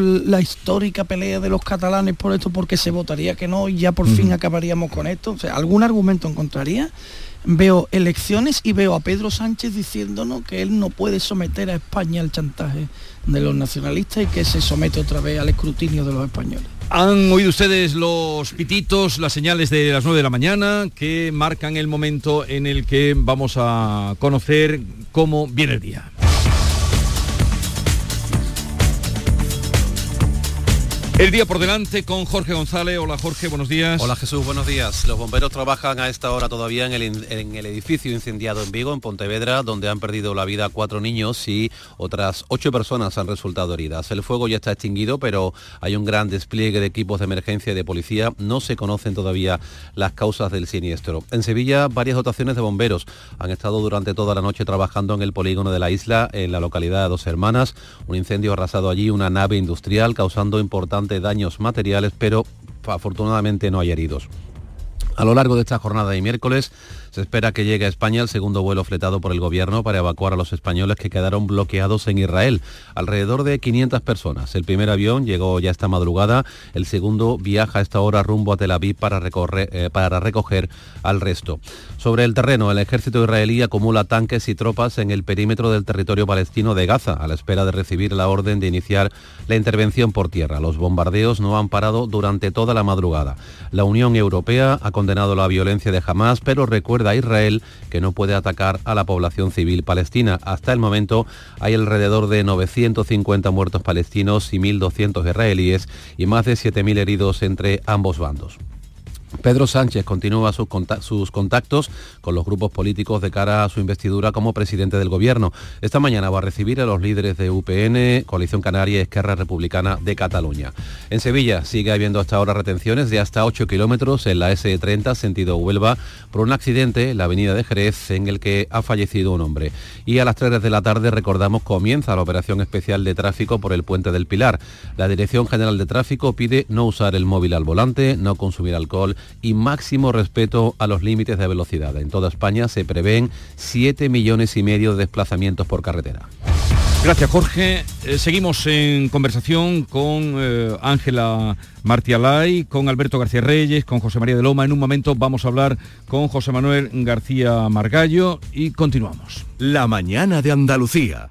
la histórica pelea de los catalanes por esto porque se votaría que no y ya por fin acabaríamos con esto. O sea, ¿algún argumento encontraría? Veo elecciones y veo a Pedro Sánchez diciéndonos que él no puede someter a España al chantaje de los nacionalistas y que se somete otra vez al escrutinio de los españoles. Han oído ustedes los pititos, las señales de las 9 de la mañana que marcan el momento en el que vamos a conocer cómo viene el día. El día por delante con Jorge González. Hola Jorge, buenos días. Hola Jesús, buenos días. Los bomberos trabajan a esta hora todavía en el, edificio incendiado en Vigo, en Pontevedra, donde han perdido la vida cuatro niños y otras ocho personas han resultado heridas. El fuego ya está extinguido, pero hay un gran despliegue de equipos de emergencia y de policía. No se conocen todavía las causas del siniestro. En Sevilla, varias dotaciones de bomberos han estado durante toda la noche trabajando en el polígono de la isla, en la localidad de Dos Hermanas. Un incendio ha arrasado allí una nave industrial, causando importantes daños materiales, pero afortunadamente no hay heridos. A lo largo de esta jornada de miércoles se espera que llegue a España el segundo vuelo fletado por el gobierno para evacuar a los españoles que quedaron bloqueados en Israel, alrededor de 500 personas. El primer avión llegó ya esta madrugada, el segundo viaja a esta hora rumbo a Tel Aviv para, recorrer, eh, para recoger al resto. Sobre el terreno, el ejército israelí acumula tanques y tropas en el perímetro del territorio palestino de Gaza, a la espera de recibir la orden de iniciar la intervención por tierra. Los bombardeos no han parado durante toda la madrugada. La Unión Europea ha condenado la violencia de Hamas, pero recuerda a Israel que no puede atacar a la población civil palestina. Hasta el momento hay alrededor de 950 muertos palestinos y 1.200 israelíes y más de 7.000 heridos entre ambos bandos. Pedro Sánchez continúa sus, contactos con los grupos políticos de cara a su investidura como presidente del gobierno. Esta mañana va a recibir a los líderes de UPN, Coalición Canaria y Esquerra Republicana de Cataluña. En Sevilla sigue habiendo hasta ahora retenciones de hasta 8 kilómetros en la S30 sentido Huelva por un accidente en la avenida de Jerez en el que ha fallecido un hombre. Y a las 3 de la tarde recordamos comienza la operación especial de tráfico por el puente del Pilar. La Dirección General de Tráfico pide no usar el móvil al volante, no consumir alcohol y máximo respeto a los límites de velocidad. En toda España se prevén 7 millones y medio de desplazamientos por carretera. Gracias Jorge. Eh, seguimos en conversación con eh, Ángela Martialay, con Alberto García Reyes, con José María de Loma. En un momento vamos a hablar con José Manuel García Margallo y continuamos. La mañana de Andalucía.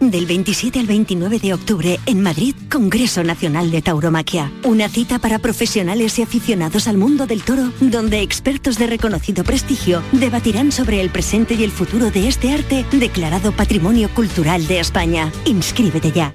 Del 27 al 29 de octubre en Madrid, Congreso Nacional de Tauromaquia. Una cita para profesionales y aficionados al mundo del toro, donde expertos de reconocido prestigio debatirán sobre el presente y el futuro de este arte declarado Patrimonio Cultural de España. Inscríbete ya.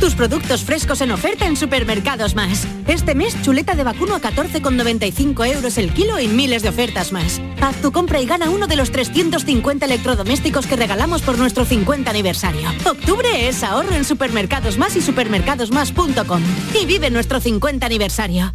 Tus productos frescos en oferta en Supermercados Más. Este mes, chuleta de vacuno a 14,95 euros el kilo y miles de ofertas más. Haz tu compra y gana uno de los 350 electrodomésticos que regalamos por nuestro 50 aniversario. Octubre es ahorro en Supermercados Más y supermercadosmás.com. Y vive nuestro 50 aniversario.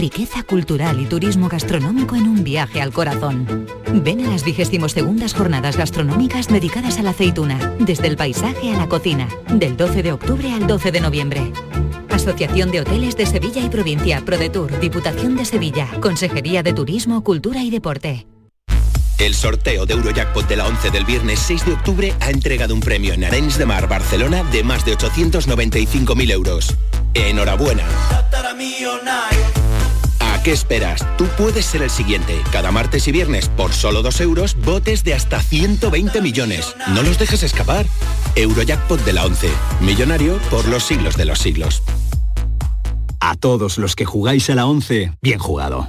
riqueza cultural y turismo gastronómico en un viaje al corazón. Ven a las 22 jornadas gastronómicas dedicadas a la aceituna, desde el paisaje a la cocina, del 12 de octubre al 12 de noviembre. Asociación de Hoteles de Sevilla y Provincia, ProDetour, Diputación de Sevilla, Consejería de Turismo, Cultura y Deporte. El sorteo de Eurojackpot de la 11 del viernes 6 de octubre ha entregado un premio en Arenys de Mar, Barcelona, de más de 895.000 euros. Enhorabuena. ¿A qué esperas? Tú puedes ser el siguiente. Cada martes y viernes, por solo 2 euros, botes de hasta 120 millones. No los dejes escapar. Eurojackpot de la 11. Millonario por los siglos de los siglos. A todos los que jugáis a la 11, bien jugado.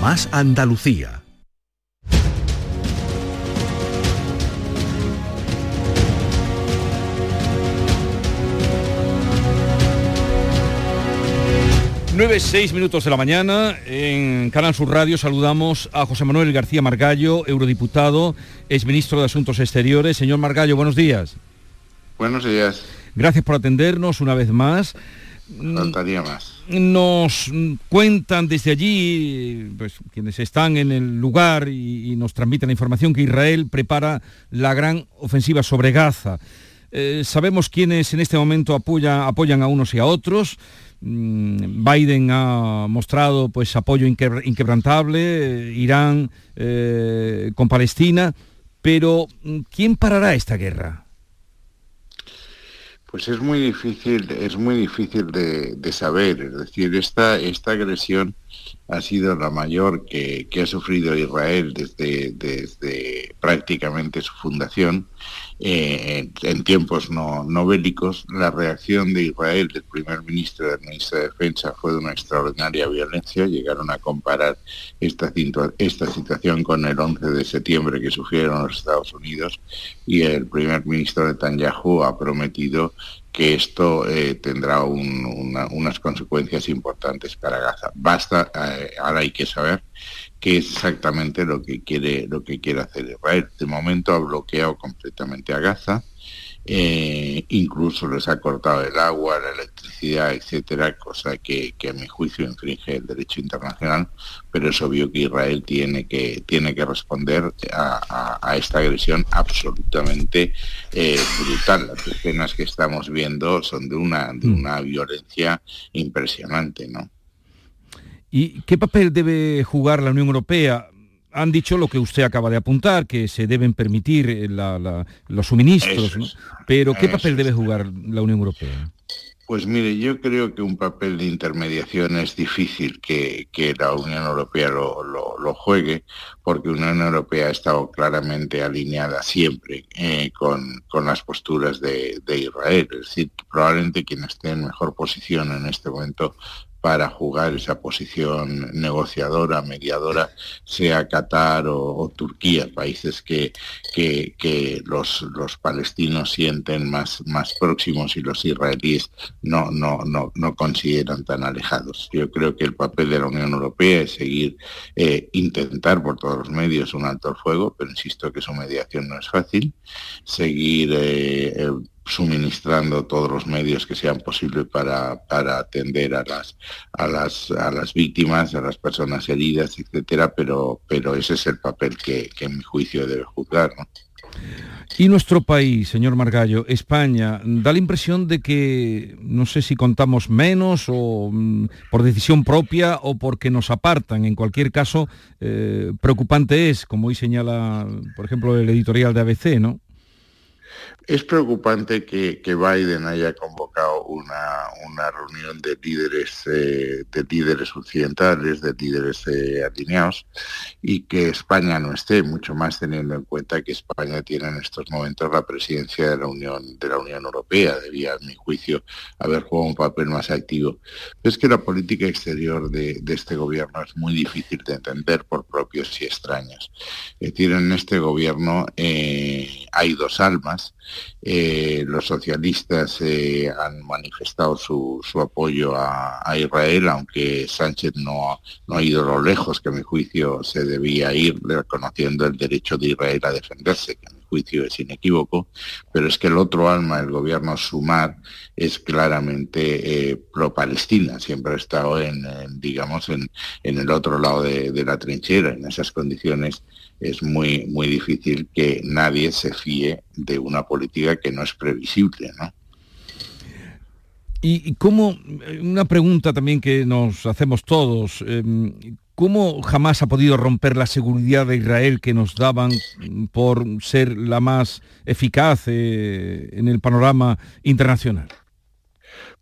más Andalucía. Nueve, seis minutos de la mañana, en Canal Sur Radio saludamos a José Manuel García Margallo, eurodiputado, exministro de Asuntos Exteriores. Señor Margallo, buenos días. Buenos días. Gracias por atendernos una vez más. Faltaría más. Nos cuentan desde allí, pues quienes están en el lugar y, nos transmiten la información que Israel prepara la gran ofensiva sobre Gaza. Eh, sabemos quiénes en este momento apoyan a unos y a otros. Mm, Biden ha mostrado pues apoyo inquebrantable, Irán eh, con Palestina, pero ¿quién parará esta guerra? Pues es muy difícil, es muy difícil de, saber. Es decir, esta, esta agresión ha sido la mayor que, ha sufrido Israel desde, desde prácticamente su fundación eh, en, tiempos no, bélicos, la reacción de Israel, del primer ministro y del ministro de Defensa, fue de una extraordinaria violencia. Llegaron a comparar esta, situación con el 11 de septiembre que sufrieron los Estados Unidos y el primer ministro Netanyahu ha prometido que esto eh, tendrá unas consecuencias importantes para Gaza. Basta, eh, ahora hay que saber qué es exactamente lo que quiere lo que quiere hacer Israel. De momento ha bloqueado completamente a Gaza, eh, incluso les ha cortado el agua, la electricidad, etcétera, cosa que, a mi juicio infringe el derecho internacional, pero es obvio que Israel tiene que, tiene que responder a, esta agresión absolutamente eh, brutal. Las escenas que estamos viendo son de una, de mm. una violencia impresionante, ¿no? ¿Y qué papel debe jugar la Unión Europea? Han dicho lo que usted acaba de apuntar, que se deben permitir eh, los suministros, pero ¿qué papel debe jugar la Unión Europea? Pues mire, yo creo que un papel de intermediación es difícil que, la Unión Europea lo, juegue, porque la Unión Europea ha estado claramente alineada siempre eh, con, las posturas de, de, Israel. Es decir, probablemente quien esté en mejor posición en este momento para jugar esa posición negociadora, mediadora, sea Qatar o, Turquía, países que, que, los, los, palestinos sienten más, más próximos y los israelíes no, no, no, no, consideran tan alejados. Yo creo que el papel de la Unión Europea es seguir, eh, intentar por todos los medios un alto fuego, pero insisto que su mediación no es fácil, seguir eh, suministrando todos los medios que sean posibles para, para atender a las, a, las, a las víctimas, a las personas heridas, etcétera, pero, pero ese es el papel que, en mi juicio debe juzgar. Y nuestro país, señor Margallo, España, da la impresión de que no sé si contamos menos o mm, por decisión propia o porque nos apartan. En cualquier caso, eh, preocupante es, como hoy señala, por ejemplo, el editorial de ABC, ¿no? Es preocupante que, Biden haya convocado una, reunión de líderes, eh, de líderes occidentales, de líderes eh, alineados, y que España no esté, mucho más teniendo en cuenta que España tiene en estos momentos la presidencia de la Unión, Europea. Debía, a mi juicio, haber jugado un papel más activo. es que la política exterior de, este gobierno es muy difícil de entender por propios y extraños. Es decir, en este gobierno eh, hay dos almas Eh, los socialistas eh, han manifestado su, apoyo a, Israel, aunque Sánchez no, ha ido lo lejos que a mi juicio se debía ir, reconociendo el derecho de Israel a defenderse, que a mi juicio es inequívoco, pero es que el otro alma, el gobierno Sumar, es claramente eh, pro-Palestina, siempre ha estado en, digamos, en, el otro lado de la trinchera, en esas condiciones es muy, muy difícil que nadie se fíe de una política que no es previsible, ¿no? Y, cómo, una pregunta también que nos hacemos todos, em, ¿cómo jamás ha podido romper la seguridad de Israel que nos daban por ser la más eficaz eh, en el panorama internacional?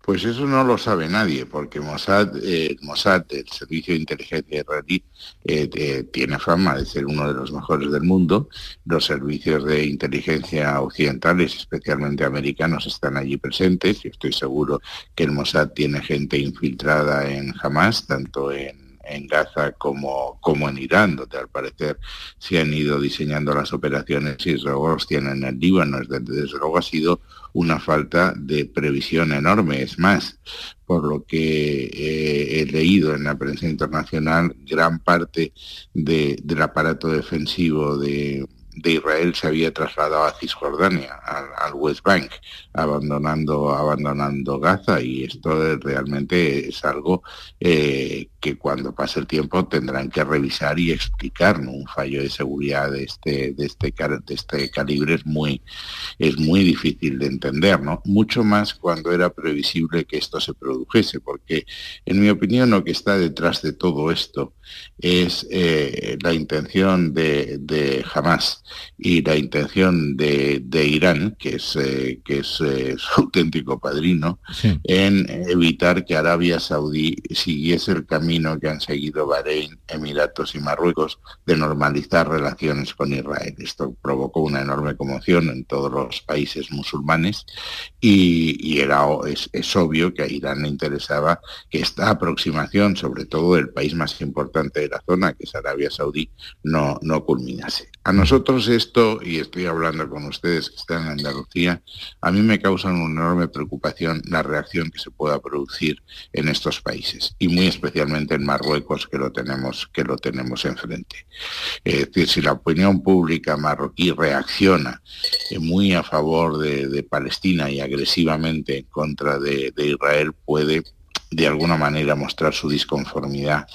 Pues eso no lo sabe nadie, porque Mossad, eh, Mossad el servicio de inteligencia israelí, eh, tiene fama de ser uno de los mejores del mundo. Los servicios de inteligencia occidentales, especialmente americanos, están allí presentes. y estoy seguro que el Mossad tiene gente infiltrada en Hamas, tanto en en Gaza como, como en Irán, donde al parecer se han ido diseñando las operaciones y luego los tienen en el Líbano. Desde luego ha sido una falta de previsión enorme. Es más, por lo que eh, he leído en la prensa internacional, gran parte del aparato defensivo de, de Israel se había trasladado a Cisjordania, al, West Bank, abandonando, abandonando Gaza y esto realmente es algo eh, que cuando pase el tiempo tendrán que revisar y explicar. Un fallo de seguridad de este, de este, de este calibre es muy, es muy difícil de entender, ¿no? Mucho más cuando era previsible que esto se produjese, porque en mi opinión lo que está detrás de todo esto es eh, la intención de, de Hamas y la intención de, Irán, que es, eh, que es eh, su auténtico padrino, en evitar que Arabia Saudí siguiese el camino que han seguido Bahrein, Emiratos y Marruecos de normalizar relaciones con Israel. Esto provocó una enorme conmoción en todos los países musulmanes y, era, es, es obvio que a Irán le interesaba que esta aproximación, sobre todo del país más importante de la zona, que es Arabia Saudí, no, no culminase. A nosotros esto, y estoy hablando con ustedes que están en Andalucía, a mí me causa una enorme preocupación la reacción que se pueda producir en estos países, y muy especialmente en Marruecos, que lo tenemos, que lo tenemos enfrente. Es decir, si la opinión pública marroquí reacciona eh, muy a favor de, Palestina y agresivamente en contra de Israel, puede de alguna manera mostrar su disconformidad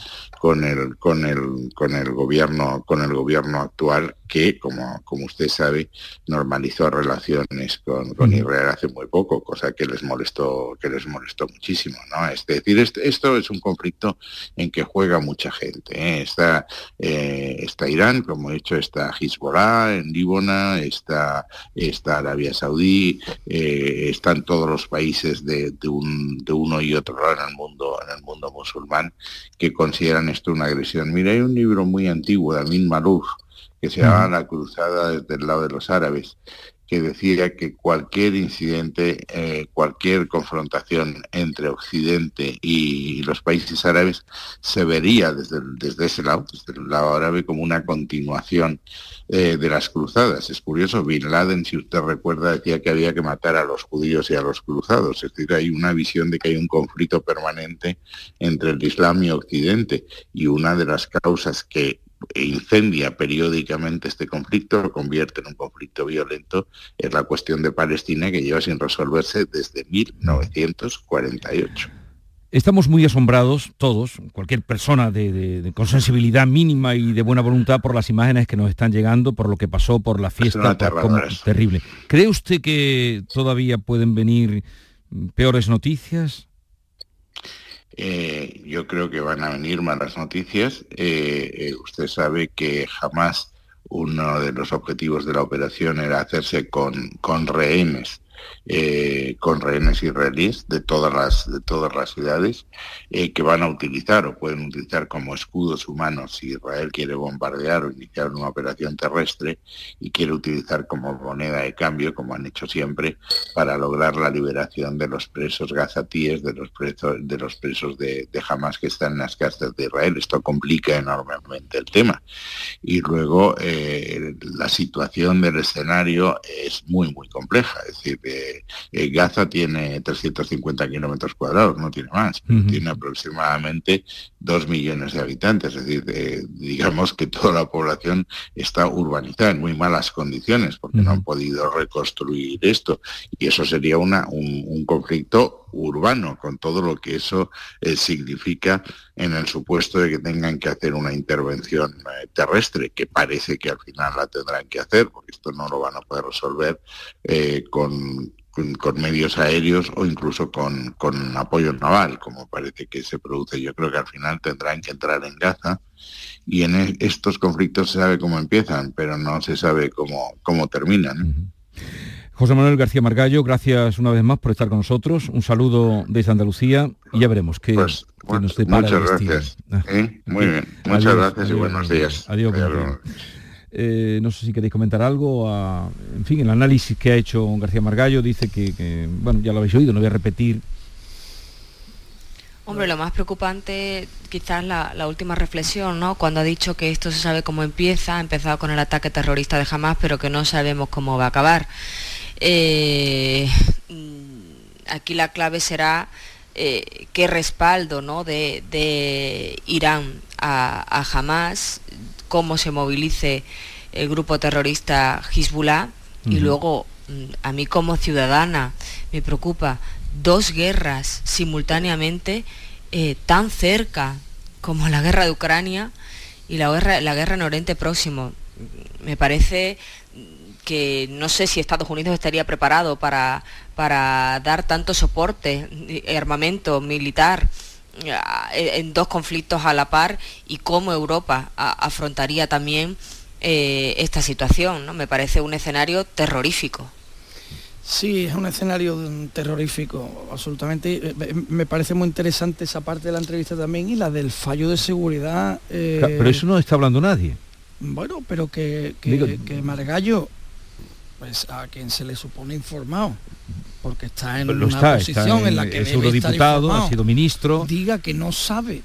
con el, con el, con el gobierno, con el gobierno actual que, como, como usted sabe, normalizó relaciones con, con Israel hace muy poco, cosa que les molestó, que les molestó muchísimo. ¿no? Es decir, esto es un conflicto en que juega mucha gente. ¿eh? Está, eh, está Irán, como he dicho, está Hezbollah en Líbana, está, está Arabia Saudí, eh, están todos los países de, de, un, de uno y otro lado en el mundo, en el mundo musulmán que consideran esto una agresión. Mira, hay un libro muy antiguo de Amin Malouf que se llama La cruzada desde el lado de los árabes, que decía que cualquier incidente, eh, cualquier confrontación entre Occidente y los países árabes se vería desde, desde ese lado, desde el lado árabe, como una continuación eh, de las cruzadas. Es curioso, Bin Laden, si usted recuerda, decía que había que matar a los judíos y a los cruzados. Es decir, hay una visión de que hay un conflicto permanente entre el Islam y Occidente. Y una de las causas que incendia periódicamente este conflicto, lo convierte en un conflicto violento, es la cuestión de Palestina que lleva sin resolverse desde 1948. Estamos muy asombrados todos, cualquier persona de, con sensibilidad mínima y de buena voluntad por las imágenes que nos están llegando, por lo que pasó, por la fiesta, terrible. ¿Cree usted que todavía pueden venir peores noticias? Eh, yo creo que van a venir malas noticias. Eh, eh, usted sabe que jamás uno de los objetivos de la operación era hacerse con, con rehenes eh, con rehenes israelíes de todas las, de todas las ciudades eh, que van a utilizar o pueden utilizar como escudos humanos si Israel quiere bombardear o iniciar una operación terrestre y quiere utilizar como moneda de cambio, como han hecho siempre, para lograr la liberación de los presos gazatíes, de los presos de, los presos de, de Hamas que están en las cárceles de Israel. Esto complica enormemente el tema. Y luego eh, la situación del escenario es muy, muy compleja. Es decir, eh, Gaza tiene 350 kilómetros cuadrados, no tiene más. Tiene aproximadamente 2 millones de habitantes. Es decir, digamos que toda la población está urbanizada en muy malas condiciones porque no han podido reconstruir esto. Y eso sería una, un, conflicto urbano, con todo lo que eso eh, significa en el supuesto de que tengan que hacer una intervención eh, terrestre, que parece que al final la tendrán que hacer, porque esto no lo van a poder resolver eh, con, con, medios aéreos o incluso con, con, apoyo naval, como parece que se produce. Yo creo que al final tendrán que entrar en Gaza y en e, estos conflictos se sabe cómo empiezan, pero no se sabe cómo, cómo terminan. José Manuel García Margallo, gracias una vez más por estar con nosotros. Un saludo desde Andalucía y ya veremos qué, pues, nos Muchas gracias. ¿Eh? Muy bien. Muchas gracias y buenos días. Adiós. Eh, no sé si queréis comentar algo. en fin, el análisis que ha hecho García Margallo dice que, bueno, ya lo habéis oído, no voy a repetir. Hombre, lo más preocupante quizás la, última reflexión, ¿no? Cuando ha dicho que esto se sabe cómo empieza, ha empezado con el ataque terrorista de Hamas, pero que no sabemos cómo va a acabar. Eh, aquí la clave será eh, qué respaldo ¿no? de, Irán a, a Hamas cómo se movilice el grupo terrorista Hezbollah y luego mm, a mí como ciudadana me preocupa dos guerras simultáneamente eh, tan cerca como la guerra de Ucrania y la guerra, la guerra en Oriente Próximo. Me parece que no sé si Estados Unidos estaría preparado para, para dar tanto soporte, eh, armamento militar en dos conflictos a la par y cómo Europa afrontaría también eh, esta situación. ¿no? Me parece un escenario terrorífico. Sí, es un escenario terrorífico, absolutamente. Eh, eh, me parece muy interesante esa parte de la entrevista también y la del fallo de seguridad. pero eso no está hablando nadie. Bueno, pero que, que Margallo, pues a quien se le supone informado, porque está en una posición en, la que es eurodiputado, ha sido ministro. Diga que no sabe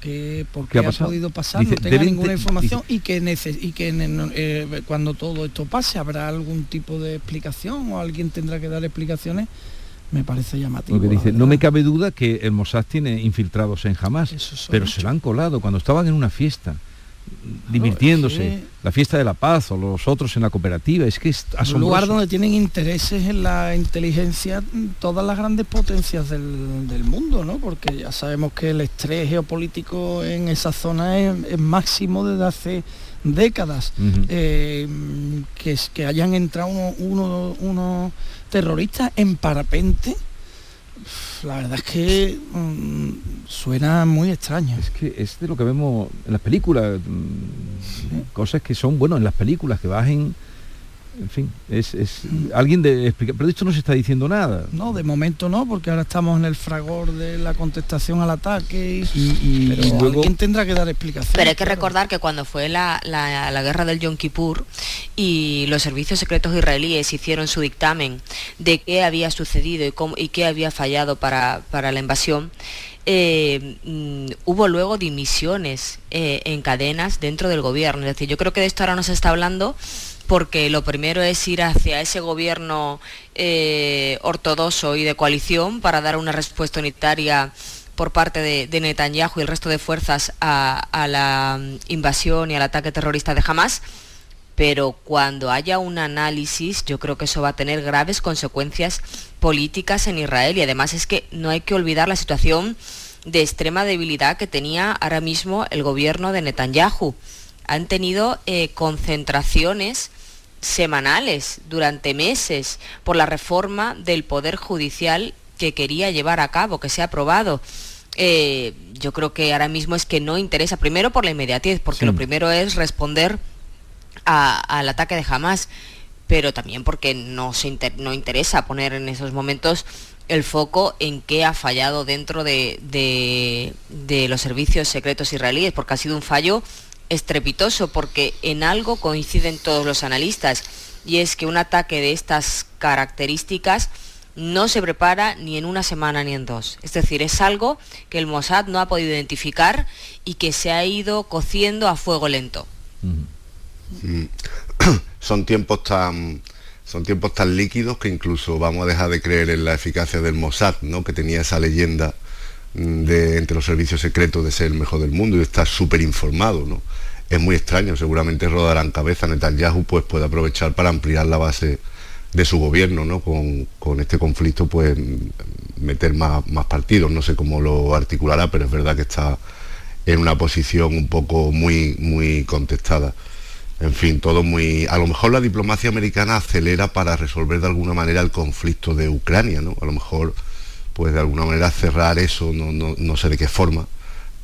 que por qué, ha, podido pasar, no tenga ninguna información y que, y que eh, cuando todo esto pase habrá algún tipo de explicación o alguien tendrá que dar explicaciones me parece llamativo. dice, no me cabe duda que el Mossad tiene infiltrados en Hamas, pero se lo han colado. Cuando estaban en una fiesta divirtiéndose, la fiesta de la paz o los otros en la cooperativa, es que es Un lugar donde tienen intereses en la inteligencia todas las grandes potencias del, mundo, ¿no? Porque ya sabemos que el estrés geopolítico en esa zona es, máximo desde hace décadas. Eh, que, que hayan entrado unos uno, terroristas en parapente la verdad es que mm, suena muy extraño. Es que es de lo que vemos en las películas, mm, cosas que son, bueno, en las películas que bajen en fin, es, alguien de pero de esto no se está diciendo nada. No, de momento no, porque ahora estamos en el fragor de la contestación al ataque y, pero alguien tendrá que dar explicaciones. Pero hay que recordar que cuando fue la, guerra del Yom Kippur y los servicios secretos israelíes hicieron su dictamen de qué había sucedido y, cómo, y qué había fallado para, la invasión, eh, mm, hubo luego dimisiones eh, en cadenas dentro del gobierno. Es decir, yo creo que de esto ahora no se está hablando porque lo primero es ir hacia ese gobierno eh, ortodoxo y de coalición para dar una respuesta unitaria por parte de, Netanyahu y el resto de fuerzas a, la mm, invasión y al ataque terrorista de Hamas. Pero cuando haya un análisis, yo creo que eso va a tener graves consecuencias políticas en Israel. Y además es que no hay que olvidar la situación de extrema debilidad que tenía ahora mismo el gobierno de Netanyahu. Han tenido eh, concentraciones semanales durante meses por la reforma del Poder Judicial que quería llevar a cabo, que se ha aprobado. Eh, yo creo que ahora mismo es que no interesa, primero por la inmediatez, porque lo primero es responder al ataque de Hamas, pero también porque no, se no interesa poner en esos momentos el foco en qué ha fallado dentro de, de, los servicios secretos israelíes, porque ha sido un fallo estrepitoso, porque en algo coinciden todos los analistas, y es que un ataque de estas características no se prepara ni en una semana ni en dos. Es decir, es algo que el Mossad no ha podido identificar y que se ha ido cociendo a fuego lento. Mm. Son tiempos tan son tiempos tan líquidos que incluso vamos a dejar de creer en la eficacia del Mossad, ¿no? que tenía esa leyenda de entre los servicios secretos de ser el mejor del mundo y de estar súper informado. ¿no? Es muy extraño, seguramente rodarán cabeza. Netanyahu pues, puede aprovechar para ampliar la base de su gobierno, ¿no? Con, este conflicto, pues meter más, más partidos. No sé cómo lo articulará, pero es verdad que está en una posición un poco muy, muy contestada en fin, todo muy... A lo mejor la diplomacia americana acelera para resolver de alguna manera el conflicto de Ucrania, ¿no? A lo mejor, pues de alguna manera cerrar eso, no, no, sé de qué forma,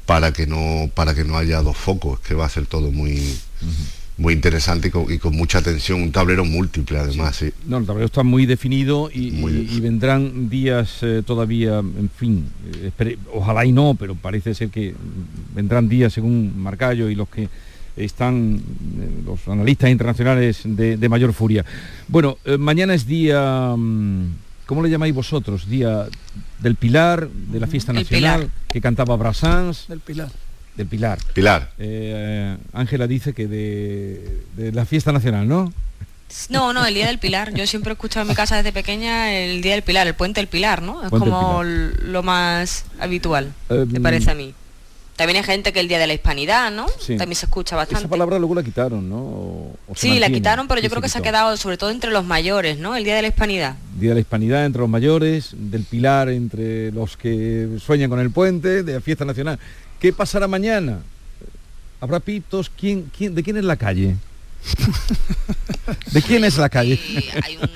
para que no, para que no haya dos focos, que va a ser todo muy... Muy interesante y con, mucha tensión, un tablero múltiple además. Sí. No, el tablero está muy definido y, vendrán días eh, todavía, en fin, eh, ojalá y no, pero parece ser que vendrán días según Marcallo y los que están eh, los analistas internacionales de, mayor furia. Bueno, mañana es día, mm, ¿cómo le llamáis vosotros? Día del Pilar, de la fiesta nacional, que cantaba Brassens. Del Pilar. Del Pilar. Pilar. Eh, Ángela dice que de, la fiesta nacional, ¿no? No, no, el Día del Pilar. Yo siempre he escuchado en mi casa desde pequeña el Día del Pilar, el Puente del Pilar, ¿no? Es como lo más habitual, me parece a mí. También hay gente que el Día de la Hispanidad, ¿no? También se escucha bastante. Esa palabra luego la quitaron, ¿no? sí, la quitaron, pero yo creo que se ha quedado sobre todo entre los mayores, ¿no? El Día de la Hispanidad. Día de la Hispanidad entre los mayores, del Pilar entre los que sueñan con el puente, de la fiesta nacional. ¿Qué pasará mañana? ¿Habrá pitos? ¿Quién, quién, ¿De quién es la calle? ¿De quién es la calle? hay un,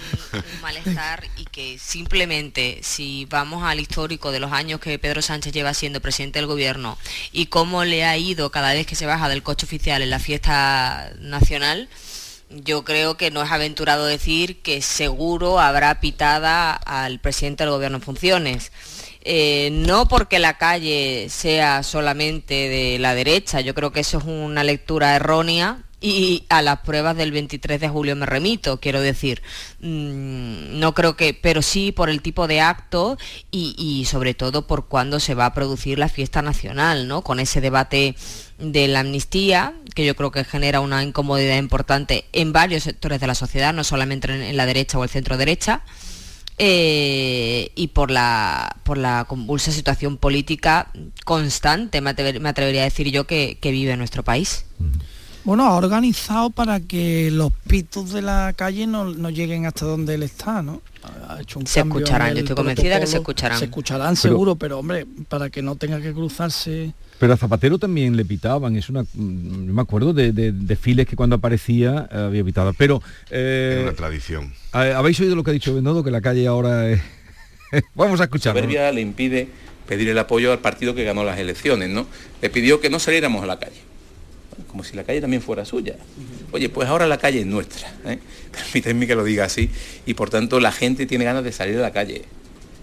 malestar y que simplemente si vamos al histórico de los años que Pedro Sánchez lleva siendo presidente del gobierno y cómo le ha ido cada vez que se baja del coche oficial en la fiesta nacional, yo creo que no es aventurado decir que seguro habrá pitada al presidente del gobierno en funciones. Eh, no porque la calle sea solamente de la derecha, yo creo que eso es una lectura errónea y a las pruebas del 23 de julio me remito, quiero decir, mm, no creo que, pero sí por el tipo de acto y, sobre todo por cuándo se va a producir la fiesta nacional, ¿no? Con ese debate de la amnistía, que yo creo que genera una incomodidad importante en varios sectores de la sociedad, no solamente en, la derecha o el centro derecha. Eh, y por la, por la convulsa situación política constante, me, atrevería a decir yo, que, vive nuestro país. Bueno, ha organizado para que los pitos de la calle no, lleguen hasta donde él está, ¿no? Ha hecho un se escucharán, yo estoy convencida que se escucharán. Se escucharán seguro, pero hombre, para que no tenga que cruzarse... Pero a Zapatero también le pitaban, es una, mm, me acuerdo de, desfiles que cuando aparecía eh, había pitado. Pero eh, una tradición. ¿Habéis oído lo que ha dicho Bendodo? Que la calle ahora es... Vamos a escuchar. La le impide pedir el apoyo al partido que ganó las elecciones, ¿no? Le pidió que no saliéramos a la calle como si la calle también fuera suya. Oye, pues ahora la calle es nuestra, ¿eh? permítanme que lo diga así, y por tanto la gente tiene ganas de salir a la calle,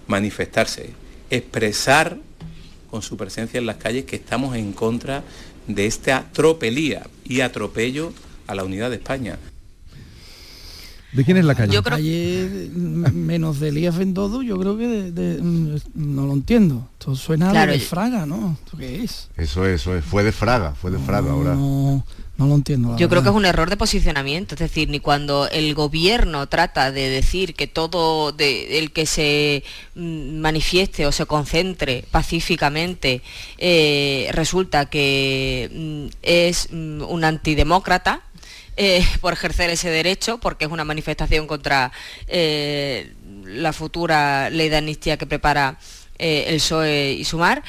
manifestarse, expresar con su presencia en las calles que estamos en contra de esta tropelía y atropello a la unidad de España. ¿De quién es la calle? Yo creo... calle menos de Elías Bendodo, yo creo que no lo entiendo. Esto suena de Fraga, ¿no? qué es? Eso es, eso es. Fue de Fraga, fue de Fraga ahora. No, no lo entiendo. Yo creo que es un error de posicionamiento, es decir, ni cuando el gobierno trata de decir que todo de, el que se mm, manifieste o se concentre pacíficamente eh, resulta que mm, es mm, un antidemócrata, eh, por ejercer ese derecho, porque es una manifestación contra eh, la futura ley de amnistía que prepara eh, el PSOE y Sumar,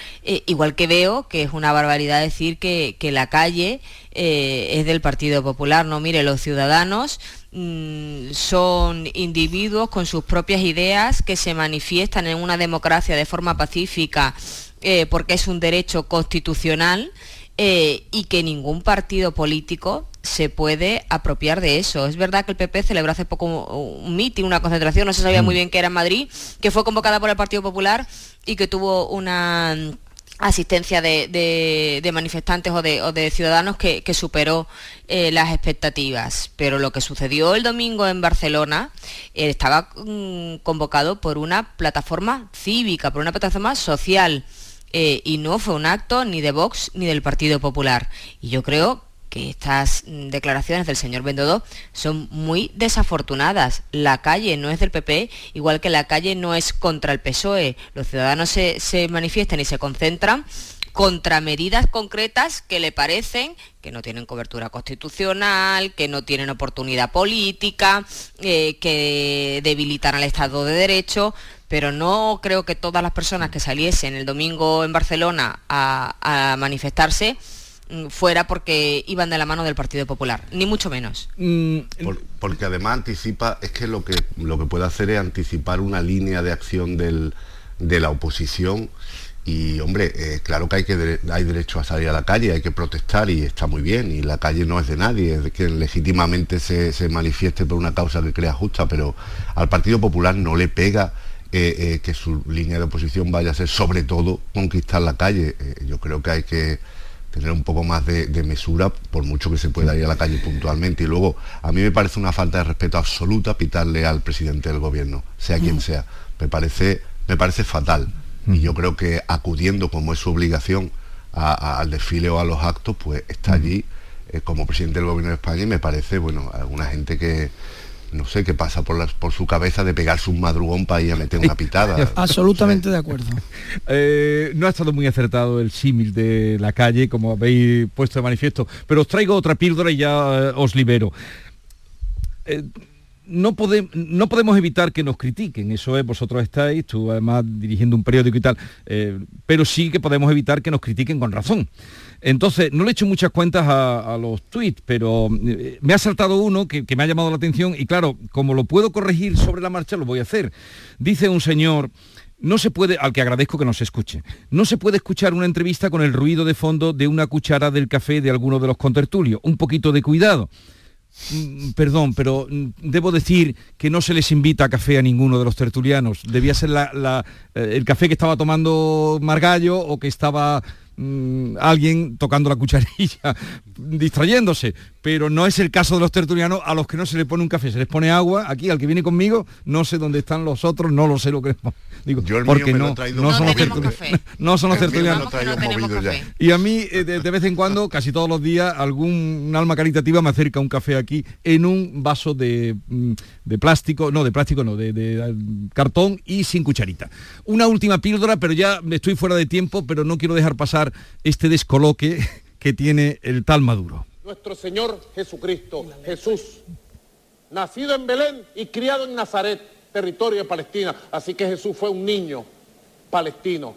igual que veo que es una barbaridad decir que, la calle es del Partido Popular. No, mire, los ciudadanos mm, son individuos con sus propias ideas que se manifiestan en una democracia de forma pacífica porque es un derecho constitucional y que ningún partido político se puede apropiar de eso. Es verdad que el PP celebró hace poco un mitin, una concentración, no se sabía muy bien qué era en Madrid, que fue convocada por el Partido Popular y que tuvo una asistencia de, manifestantes o de, ciudadanos que, superó eh, las expectativas. Pero lo que sucedió el domingo en Barcelona eh, estaba mm, convocado por una plataforma cívica, por una plataforma social. Eh, y no fue un acto ni de Vox ni del Partido Popular. Y yo creo que estas declaraciones del señor Bendodó son muy desafortunadas. La calle no es del PP, igual que la calle no es contra el PSOE. Los ciudadanos se, manifiestan y se concentran contra medidas concretas que le parecen que no tienen cobertura constitucional, que no tienen oportunidad política, eh, que debilitan al Estado de Derecho, pero no creo que todas las personas que saliesen el domingo en Barcelona a manifestarse fuera porque iban de la mano del Partido Popular, ni mucho menos. Mm, porque además anticipa, es que lo que lo que puede hacer es anticipar una línea de acción de la oposición y hombre, eh, claro que hay que hay derecho a salir a la calle, hay que protestar y está muy bien, y la calle no es de nadie, es de que legítimamente se, manifieste por una causa que crea justa, pero al Partido Popular no le pega eh, eh, que su línea de oposición vaya a ser sobre todo conquistar la calle. yo creo que hay que tener un poco más de, mesura, por mucho que se pueda ir a la calle puntualmente. Y luego, a mí me parece una falta de respeto absoluta pitarle al presidente del gobierno, sea quien mm. sea. Me parece, me parece fatal. Y yo creo que acudiendo, como es su obligación, al desfile o a los actos, pues está allí eh, como presidente del gobierno de España y me parece, bueno, alguna gente que, no sé qué pasa por, por su cabeza de pegarse un madrugón para ir a meter una pitada. Absolutamente de acuerdo. Eh, no ha estado muy acertado el símil de la calle, como habéis puesto de manifiesto, pero os traigo otra píldora y ya eh, os libero. Eh, no, podemos evitar que nos critiquen, eso es, vosotros estáis, tú además dirigiendo un periódico y tal, pero sí que podemos evitar que nos critiquen con razón. Entonces, no le he hecho muchas cuentas a, los tweets, pero eh, me ha saltado uno que, me ha llamado la atención y claro, como lo puedo corregir sobre la marcha, lo voy a hacer. Dice un señor, no se puede, al que agradezco que nos escuche, no se puede escuchar una entrevista con el ruido de fondo de una cuchara del café de alguno de los contertulios. Un poquito de cuidado. Mm, perdón, pero mm, debo decir que no se les invita a café a ninguno de los tertulianos. Debía ser eh, el café que estaba tomando Margallo o que estaba Mm, alguien tocando la cucharilla, distrayéndose, pero no es el caso de los tertulianos a los que no se le pone un café, se les pone agua, aquí al que viene conmigo, no sé dónde están los otros, no lo sé lo que digo, porque no, no, son los tertulianos, no son los tertulianos. y a mí eh, de, vez en cuando, casi todos los días, algún alma caritativa me acerca un café aquí en un vaso de, mm, de plástico, no, de plástico no, de, de cartón y sin cucharita. Una última píldora, pero ya estoy fuera de tiempo, pero no quiero dejar pasar este descoloque que tiene el tal Maduro. Nuestro Señor Jesucristo, Jesús, nacido en Belén y criado en Nazaret, territorio de Palestina. Así que Jesús fue un niño palestino,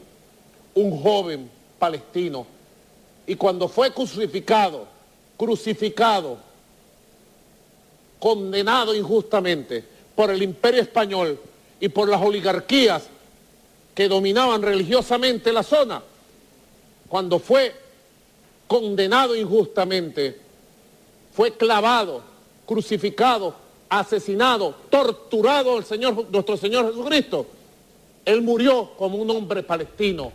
un joven palestino. Y cuando fue crucificado, crucificado, condenado injustamente por el imperio español y por las oligarquías que dominaban religiosamente la zona, cuando fue condenado injustamente, fue clavado, crucificado, asesinado, torturado el Señor, nuestro Señor Jesucristo. Él murió como un hombre palestino.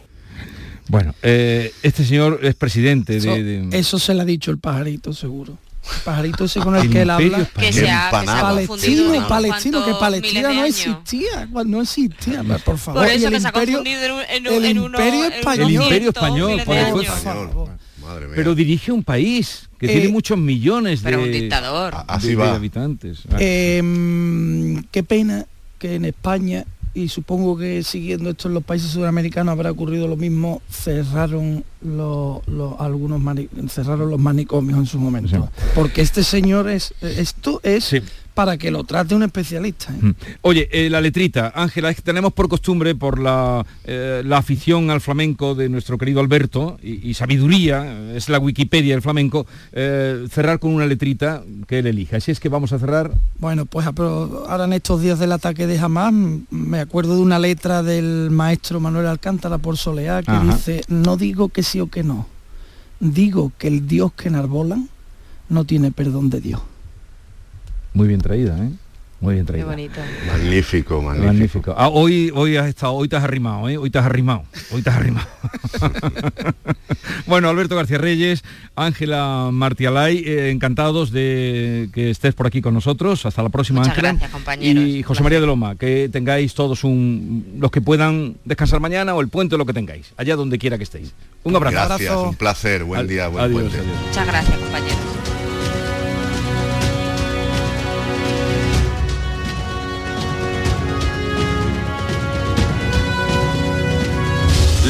Bueno, eh, este señor es presidente de, Eso se le ha dicho el pajarito, seguro. El pajarito ese con el, que él habla. Que se ha, palestino, palestino, que Palestina no existía, no existía, por favor. Por eso que se ha confundido en, un, el imperio español. El imperio español, por favor. Pero dirige un país que tiene eh, muchos millones de, un dictador. Así va. habitantes. Em, qué pena que en España y supongo que siguiendo esto en los países sudamericanos habrá ocurrido lo mismo, cerraron los, algunos cerraron los manicomios en su momento. Porque este señor es esto es para que lo trate un especialista. ¿eh? Mm. Oye, eh, la letrita, Ángela, tenemos por costumbre, por la, eh, la, afición al flamenco de nuestro querido Alberto y, sabiduría, es la Wikipedia del flamenco, cerrar con una letrita que él elija. Así es que vamos a cerrar. Bueno, pues ahora en estos días del ataque de Hamas, me acuerdo de una letra del maestro Manuel Alcántara por Soleá que dice, no digo que sí o que no, digo que el Dios que enarbolan no tiene perdón de Dios. Muy bien traída, ¿eh? Muy bien traído. Magnífico, magnífico. Ah, hoy, hoy has estado, hoy te has arrimado, ¿eh? Hoy te has arrimado, hoy te has arrimado. bueno, Alberto García Reyes, Ángela Martialay, eh, encantados de que estés por aquí con nosotros. Hasta la próxima, Ángela. Y José María de Loma, que tengáis todos un. los que puedan descansar mañana o el puente o lo que tengáis, allá donde quiera que estéis. Un abrazo. Gracias, un placer, buen día, buen puente. Muchas gracias, compañeros.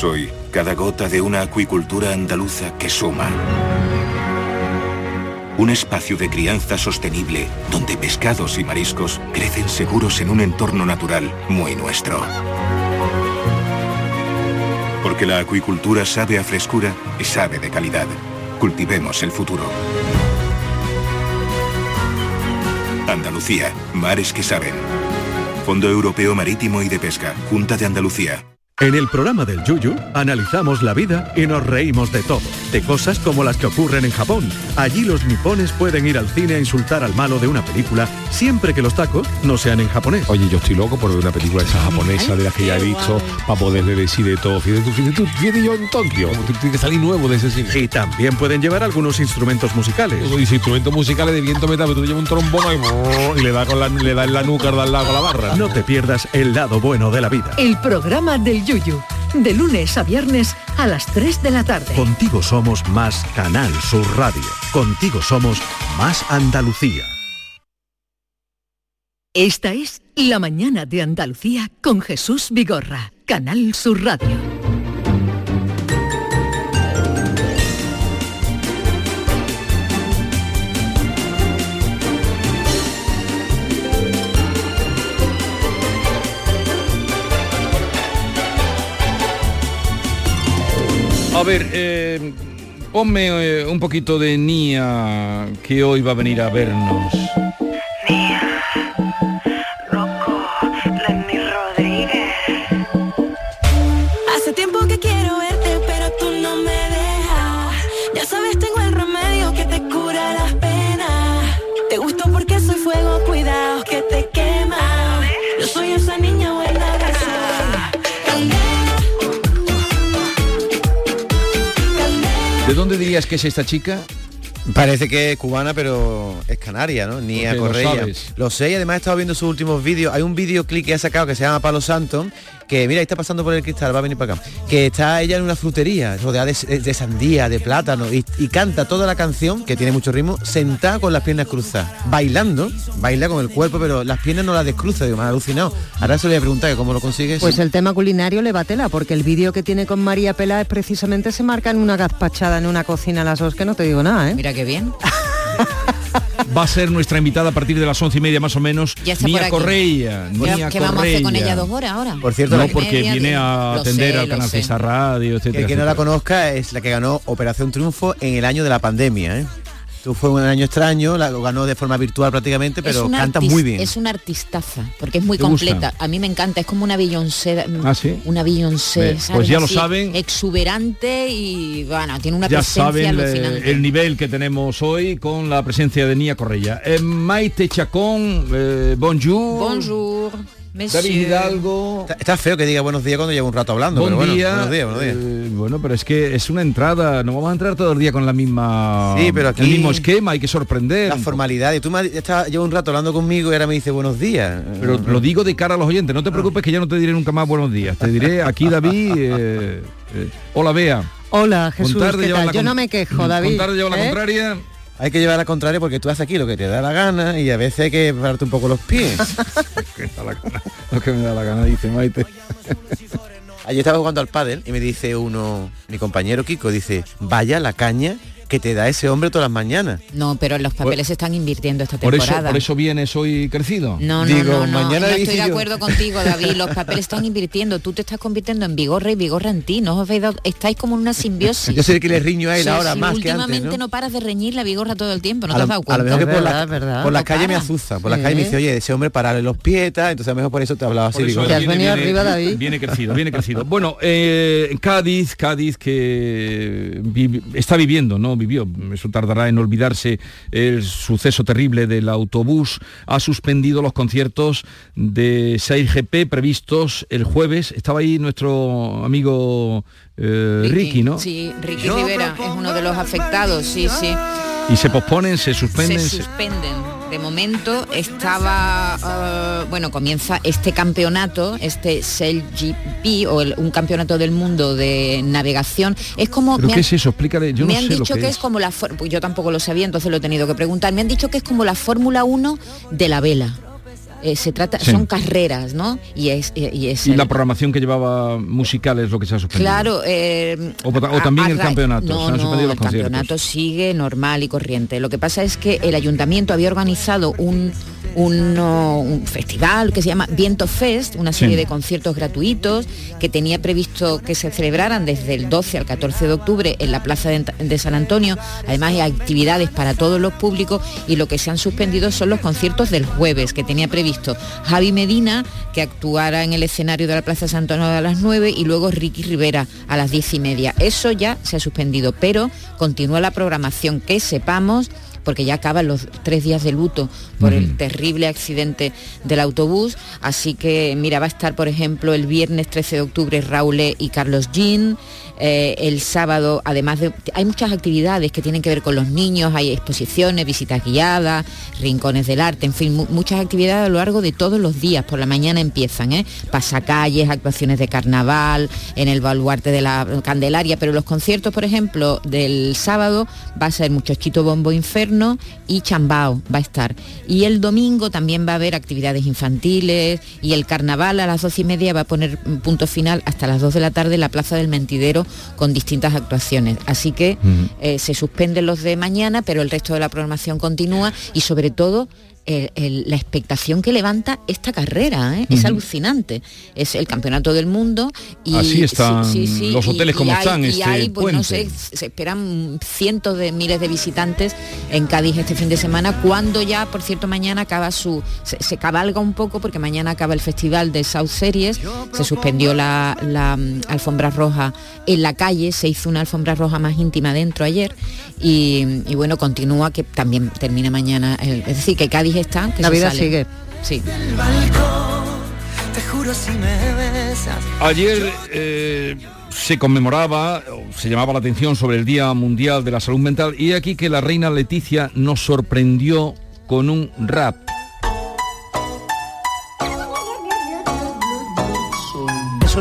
Soy cada gota de una acuicultura andaluza que suma. Un espacio de crianza sostenible donde pescados y mariscos crecen seguros en un entorno natural muy nuestro. Porque la acuicultura sabe a frescura y sabe de calidad. Cultivemos el futuro. Andalucía, mares que saben. Fondo Europeo Marítimo y de Pesca, Junta de Andalucía. En el programa del Yuyu analizamos la vida y nos reímos de todo, de cosas como las que ocurren en Japón. Allí los nipones pueden ir al cine a insultar al malo de una película siempre que los tacos no sean en japonés. Oye, yo estoy loco por ver una película esa japonesa de las que ya he visto para poder decir de todo. Fíjate tú, fíjate tú, fíjate yo en Tokio, tiene que salir nuevo de ese cine. Y también pueden llevar algunos instrumentos musicales. Y instrumentos musicales de viento metal, tú llevas un trombón y, le da con la, le da en la nuca, da al lado con la barra. No te pierdas el lado bueno de la vida. El programa del Yuyu. De lunes a viernes a las 3 de la tarde. Contigo somos más Canal Sur Radio. Contigo somos más Andalucía. Esta es La mañana de Andalucía con Jesús Vigorra. Canal Sur Radio. A ver, eh, ponme eh, un poquito de Nia, que hoy va a venir a vernos. ¿De dónde dirías que es esta chica? Parece que es cubana, pero es canaria, ¿no? Ni a lo sabes. Lo sé y además he estado viendo sus últimos vídeos. Hay un videoclip que ha sacado que se llama Palo Santo, que mira, ahí está pasando por el cristal, va a venir para acá, que está ella en una frutería, rodeada de, de sandía, de plátano, y, y canta toda la canción, que tiene mucho ritmo, sentada con las piernas cruzadas, bailando, baila con el cuerpo, pero las piernas no las descruza, digo, me ha alucinado. Ahora se le voy a preguntar que cómo lo consigues. Pues el tema culinario le va tela, porque el vídeo que tiene con María Pela es precisamente se marca en una gazpachada en una cocina a las dos, que no te digo nada, ¿eh? Mira qué bien. Va a ser nuestra invitada a partir de las once y media más o menos. Ya está aquí. Correia. ¿Qué, Nia qué vamos a hacer con Correia. ella dos horas ahora? Por cierto, No, porque media, viene a atender sé, al canal. Fiesta Radio, etcétera. El que no la conozca es la que ganó Operación Triunfo en el año de la pandemia, ¿eh? Tú fue un año extraño, la lo ganó de forma virtual prácticamente, pero canta muy bien. Es una artistaza, porque es muy completa. A mí me encanta, es como una Beyoncé. ¿Ah, sí? Una Beyoncé, pues ya lo saben. Exuberante y bueno, tiene una Ya presencia saben eh, alucinante. el nivel que tenemos hoy con la presencia de Nia Correia. Eh, Maite Chacón, eh, bonjour. Bonjour, David. Hidalgo. Está, está feo que diga buenos días cuando llevo un rato hablando, Buen pero bueno, día. buenos días, buenos días. Eh, bueno, pero es que es una entrada, no vamos a entrar todo el día con la misma Sí, pero aquí- el mismo esquema, hay que sorprender. La formalidad, y tú me llevo un rato hablando conmigo y ahora me dices buenos días. Pero lo digo de cara a los oyentes, no te preocupes que ya no te diré nunca más buenos días. Te diré aquí David, eh, eh, hola Bea. Hola, Jesús, Con tarde ¿qué tal? Yo con- no me quejo, con David. tarde llevar la contraria. Hay que llevar la contraria porque tú haces aquí lo que te da la gana y a veces hay que pararte un poco los pies. Que da la gana, Lo que me da la gana, dice Maite. Ayer estaba jugando al pádel y me dice uno, mi compañero Kiko, dice, vaya la caña que te da ese hombre todas las mañanas. No, pero los papeles se están invirtiendo esta Por eso, temporada. por eso vienes hoy crecido. No, no, Digo, no, no, mañana no estoy de yo- acuerdo contigo, David. Los papeles están invirtiendo. Tú te estás convirtiendo en Vigorra y Vigorra en ti. No os habéis dado- estáis como en una simbiosis. Yo el que le riño a él Sí, ahora sí, más que últimamente antes, no paras de reñir la Vigorra todo el tiempo. ¿No a, te lo, has dado a lo cuenta? mejor que por, verdad, la, es verdad. por las No calles me azuza, por las Sí. calles me dice, oye, ese hombre pararle los pietas, entonces a lo mejor por eso te hablaba así. Has viene- venido viene- arriba, David. Viene crecido, viene crecido. Bueno, eh, Cádiz, Cádiz que vi- está viviendo, no vivió, eso tardará en olvidarse el suceso terrible del autobús, ha suspendido los conciertos de 6GP previstos el jueves. Estaba ahí nuestro amigo eh, Ricky, ¿no? Sí, Ricky Rivera es uno de los afectados, sí, sí. Y se posponen, se suspenden. se- suspenden. De momento estaba, eh, bueno, comienza este campeonato, este Sail GP o el- un campeonato del mundo de navegación. Es como ¿Pero me qué han- es eso? Explícale, yo me no han sé lo dicho que, que, es. es como la pues yo tampoco lo sabía, entonces lo he tenido que preguntar. Me han dicho que es como la Fórmula 1 de la vela. Eh, se trata, Sí. son carreras, ¿no? Y es, y, y es Y el- la programación que llevaba musical es lo que se ha suspendido. Claro, eh, O también a el campeonato, No, se han no, los el campeonato sigue normal y corriente. Lo que pasa es que el ayuntamiento había organizado un, un, un festival que se llama Viento Fest, una serie Sí. de conciertos gratuitos que tenía previsto que se celebraran desde el 12 al 14 de octubre en la Plaza de, de San Antonio. Además hay actividades para todos los públicos y lo que se han suspendido son los conciertos del jueves, que tenía previsto Javi Medina, que actuara en el escenario de la Plaza de San Antonio a las 9 y luego Ricky Rivera a las 10 y media. Eso ya se ha suspendido, pero continúa la programación que sepamos porque ya acaban los tres días de luto por el terrible accidente del autobús. Así que, mira, va a estar, por ejemplo, el viernes 13 de octubre Raúl y Carlos Jean. Eh, el sábado, además de... Hay muchas actividades que tienen que ver con los niños, hay exposiciones, visitas guiadas, rincones del arte, en fin, mu- muchas actividades a lo largo de todos los días. Por la mañana empiezan, ¿eh? Pasacalles, actuaciones de carnaval, en el baluarte de la Candelaria, pero los conciertos, por ejemplo, del sábado va a ser Muchachito Bombo Inferno y Chambao va a estar. Y el domingo también va a haber actividades infantiles y el carnaval a las doce y media va a poner un punto final hasta las dos de la tarde en la Plaza del Mentidero con distintas actuaciones. Así que eh, se suspenden los de mañana, pero el resto de la programación continúa y sobre todo el- el- la expectación que levanta esta carrera, ¿eh? es alucinante. Es el campeonato del mundo y Así están los hoteles como hay- están y este hay, pues, no sé, se esperan cientos de miles de visitantes en Cádiz este fin de semana, cuando ya, por cierto, mañana acaba su. se, se cabalga un poco porque mañana acaba el festival de South Series, se suspendió la, la, mm, alfombra roja en la calle, se hizo una alfombra roja más íntima dentro ayer y, y bueno, continúa que también termina mañana. el- es decir, que Cádiz está. Que La vida sale. sigue. Sí. Ayer eh, se conmemoraba, se llamaba la atención sobre el Día Mundial de la Salud Mental y aquí que la reina Leticia nos sorprendió con un rap.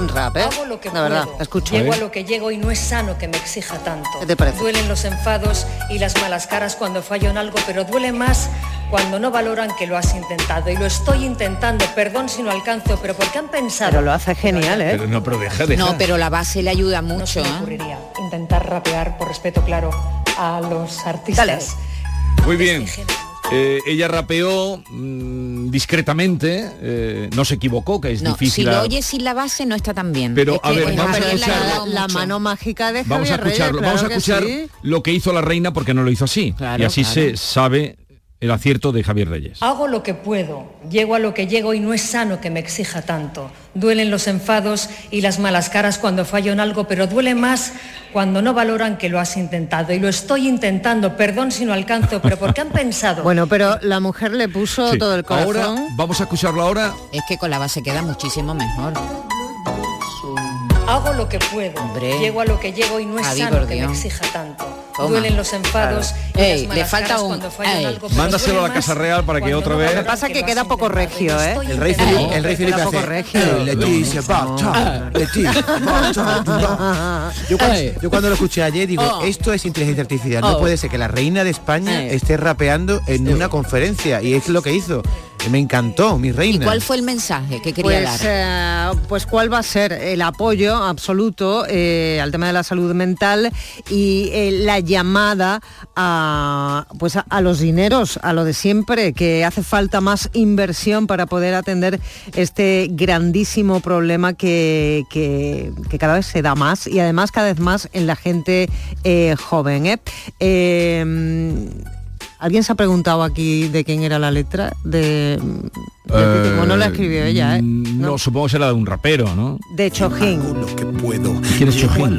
Rap, ¿eh? Hago lo que De verdad, puedo. escucha. Llego A ver. lo que llego y no es sano que me exija tanto. ¿Qué te parece? Duelen los enfados y las malas caras cuando fallo en algo, pero duele más cuando no valoran que lo has intentado. Y lo estoy intentando, perdón si no alcanzo, pero porque han pensado. Pero lo hace genial, ¿eh? Pero no, pero deja, deja. No, pero la base le ayuda No mucho. se me ¿eh? ocurriría intentar rapear por respeto, claro, a los artistas. Muy bien. Eh, ella rapeó mm, discretamente, eh, no se equivocó, que es No, si difícil. lo oyes sin la base no está tan bien. Pero, Es a ver, vamos a La mano mágica de Vamos a Reyes, escucharlo, vamos a que escuchar sí. lo que hizo la reina porque no lo hizo así. Claro, y así claro. se sabe el acierto de Javier Reyes. Hago lo que puedo, llego a lo que llego y no es sano que me exija tanto. Duelen los enfados y las malas caras cuando fallo en algo, pero duele más cuando no valoran que lo has intentado. Y lo estoy intentando, perdón si no alcanzo, pero porque han pensado. Bueno, pero la mujer le puso Sí. todo el corazón. Ahora vamos a escucharlo ahora. Es que con la base queda muchísimo mejor. Hago lo que puedo, Hombre. llego a lo que llego y no es Javi, sano que me exija tanto. Toma. Duelen los enfados y Ey, las le falta un- ey. algo, Mándaselo a la Casa Real para que otra vez... Lo que pasa es que queda has poco regio, ¿eh? El rey Felipe, el rey Felipe hace, regio. "Eh, Leticia, va, cha, Leticia, va, cha, va". Yo cuando, yo cuando lo escuché ayer digo, Oh. esto es inteligencia artificial. No Oh. puede ser que la reina de España Eh. esté rapeando en una conferencia. Y es lo que hizo. Me encantó, mi ¿Y reina. cuál fue el mensaje que quería Pues, dar? eh, pues cuál va a ser el apoyo absoluto eh, al tema de la salud mental y eh, la llamada a pues a, a los dineros, a lo de siempre, que hace falta más inversión para poder atender este grandísimo problema que, que- que cada vez se da más y además cada vez más en la gente eh, joven. ¿Alguien se ha preguntado aquí de quién era la letra? De, bueno, no la escribió ella, ¿eh? Mm, No, supongo que será de un rapero, ¿no? De Chojín. ¿Quién es Chojín?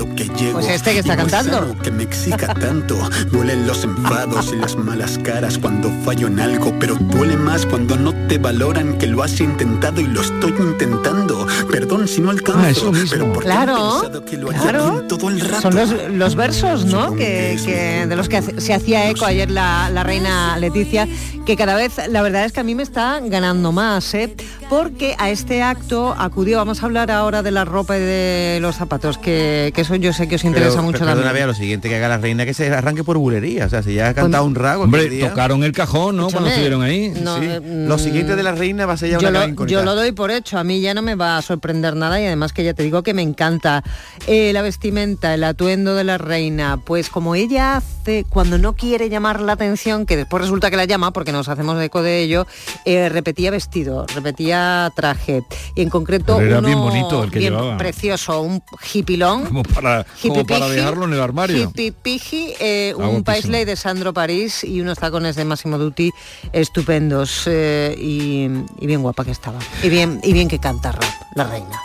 Pues este que está cantando. que me exija tanto. Duelen los enfados y las malas caras cuando fallo en algo, pero duele más cuando no te valoran que lo has intentado y lo estoy intentando. Perdón si no alcanzo, Ah, eso mismo. pero porque Claro, que lo claro. todo el rato. Son los, los versos, ¿no? Que, que- de los que se hacía eco ayer la, la reina Leticia, que cada vez, la verdad es que a mí me está ganando más, ¿eh? Porque a este acto acudió, vamos a hablar ahora de la ropa y de los zapatos, que, que eso yo sé que os interesa Pero, mucho pero también. vea, lo siguiente que haga la reina que se arranque por bulería. O sea, si ya ha cantado un rago. Hombre, día- tocaron el cajón, ¿no? Cuando Escúchame, estuvieron ahí. no, Sí. eh, Lo siguiente de la reina va a ser ya yo una lo, yo lo doy por hecho, a mí ya no me va a sorprender nada y además que ya te digo que me encanta Eh, la vestimenta, el atuendo de la reina, pues como ella hace cuando no quiere llamar la atención, que después resulta que la llama porque nos hacemos eco de ello, eh, repetía vestido, repetía traje y en concreto Pero era uno bien bonito el que bien llevaba. precioso, un hipilón. Como para, como para dejarlo en el armario. Hipipiji, eh, un paisley de Sandro París y unos tacones de Massimo Dutti estupendos eh, y, y bien guapa que estaba. Y bien, y bien que canta rap, la reina.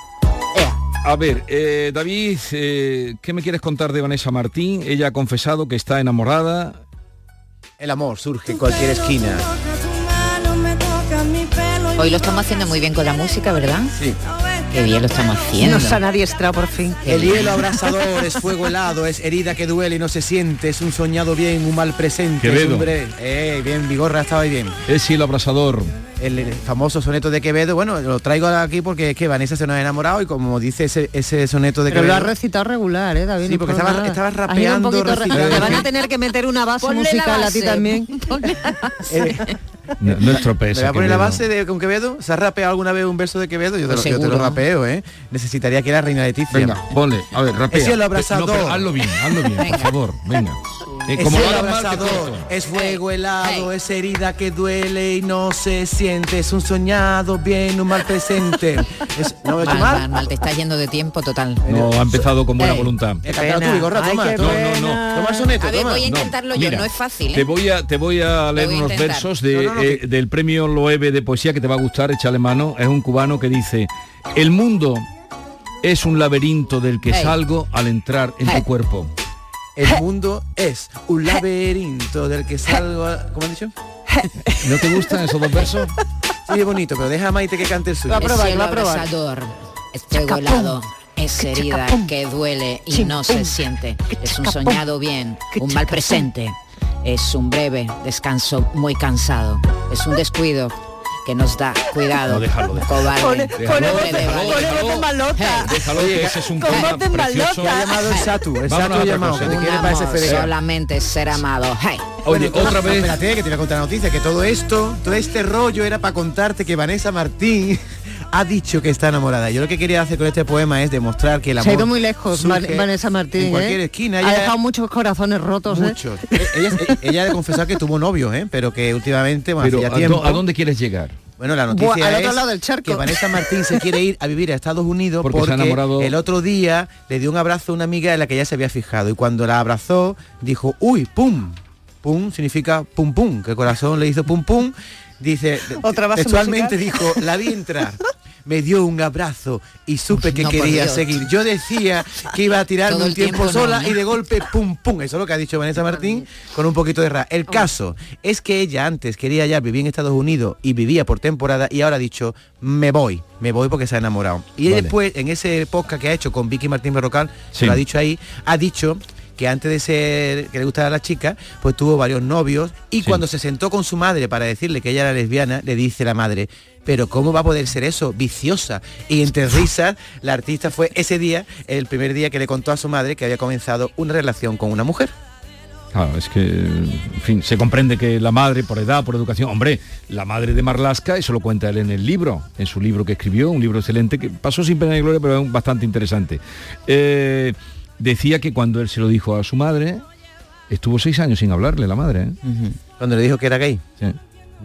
A ver, eh, David, eh, ¿qué me quieres contar de Vanessa Martín? Ella ha confesado que está enamorada. El amor surge en cualquier esquina. Hoy lo estamos haciendo muy bien con la música, ¿verdad? Sí. Qué bien lo estamos haciendo. Nos han adiestrado por fin. El hielo abrasador es fuego helado, es herida que duele y no se siente, es un soñado bien, un mal presente. Quevedo. es un bre- Eh, bien, Vigorra estaba ahí bien. Es el abrasador. El, famoso soneto de Quevedo, bueno, lo traigo aquí porque es que Vanessa se nos ha enamorado y como dice ese, ese soneto de Pero lo Quevedo. ha recitado regular, ¿eh, David? Sí, No porque por estaba- nada. estaba Has ido un rapeando, poquito re- recitando. Te van a tener que meter una base Ponle la musical a ti base. también. Eh, No, no es Me tropeza. voy a poner la base de con Quevedo. ¿Se ha rapeado alguna vez un verso de Quevedo? Yo te, lo, yo te lo rapeo, ¿eh? Necesitaría que la reina Leticia. Venga, ponle. A ver, rapea. No, abrazador. pero hazlo bien, hazlo bien, por favor. Venga. Eh, Es como el abrazador, es fuego helado, es herida que duele y no se siente, es un soñado bien, un mal presente. Es, ¿No Mal, mal? mal, mal, te está yendo de tiempo total. No, ha empezado con buena Ey. voluntad. Cántalo tú, Vigorra, Ay, toma. qué toma. No, no, no. Toma el soneto, A ver, toma. voy a No, intentarlo yo, mira, no es fácil, Te ¿eh? voy a, te voy a leer voy a unos versos de, No, no, no, eh, que- del premio Loewe de poesía que te va a gustar, échale mano. Es un cubano que dice, el mundo es un laberinto del que Hey. salgo al entrar en Hey. tu cuerpo. El mundo es un laberinto del que salgo... a- ¿Cómo han dicho? ¿No te gustan esos dos versos? Sí, es bonito, pero deja a Maite que cante el suyo. Va a Es probar, cielo va a probar. abrasador, es fuego Chacapum. helado, es herida que duele y no se siente. Es un soñado bien, un mal presente. Es un breve descanso muy cansado. Es un descuido que nos da. Cuidado. No, déjalo. Cobarde. Malota. Que ese es un tema precioso. llamado el Satu, el Satu llamado, solamente ser amado. Hey. Oye, Bueno, otra vez. Espérate, que te voy a contar la noticia, que todo esto, todo este rollo era para contarte que Vanessa Martín ha dicho que está enamorada. Yo lo que quería hacer con este poema es demostrar que el amor Se ha ido muy lejos, Vanessa Martín. En cualquier ¿eh? esquina. Ha Ella, dejado muchos corazones rotos. ¿eh? muchos. Eh, ella, eh, ella ha de confesar que tuvo novios, ¿eh? pero que últimamente, bueno, Pero hace ya ¿a, tiempo. a dónde quieres llegar? Bueno, la Buah, noticia al otro es lado del charco. que Vanessa Martín se quiere ir a vivir a Estados Unidos Porque se porque, ha enamorado- el otro día le dio un abrazo a una amiga en la que ya se había fijado y cuando la abrazó dijo, uy, pum, pum significa pum pum, que el corazón le hizo pum pum, dice, Otra base textualmente musical. dijo, la vi entrar. Me dio un abrazo y supe que No, quería seguir. Yo decía que iba a tirarme Todo un el tiempo, tiempo sola ¿no? y de golpe pum pum. Eso es lo que ha dicho Vanessa Martín con un poquito de ra. El caso es que ella antes quería ya vivir en Estados Unidos y vivía por temporada y ahora ha dicho me voy, me voy porque se ha enamorado. Y Vale. después en ese podcast que ha hecho con Vicky Martín Berrocal, Sí. que lo ha dicho ahí, ha dicho que antes de ser que le gustara a la chica, pues tuvo varios novios y Sí. cuando se sentó con su madre para decirle que ella era lesbiana, le dice la madre, pero ¿cómo va a poder ser eso? Viciosa. Y entre risas, la artista fue ese día, el primer día que le contó a su madre que había comenzado una relación con una mujer. Claro, es que, en fin, se comprende que la madre, por edad, por educación, hombre, la madre de Marlasca, eso lo cuenta él en el libro, en su libro que escribió, un libro excelente, que pasó sin pena ni gloria, pero es bastante interesante. Eh, decía que cuando él se lo dijo a su madre, estuvo seis años sin hablarle la madre. ¿eh? Cuando le dijo que era gay. Sí.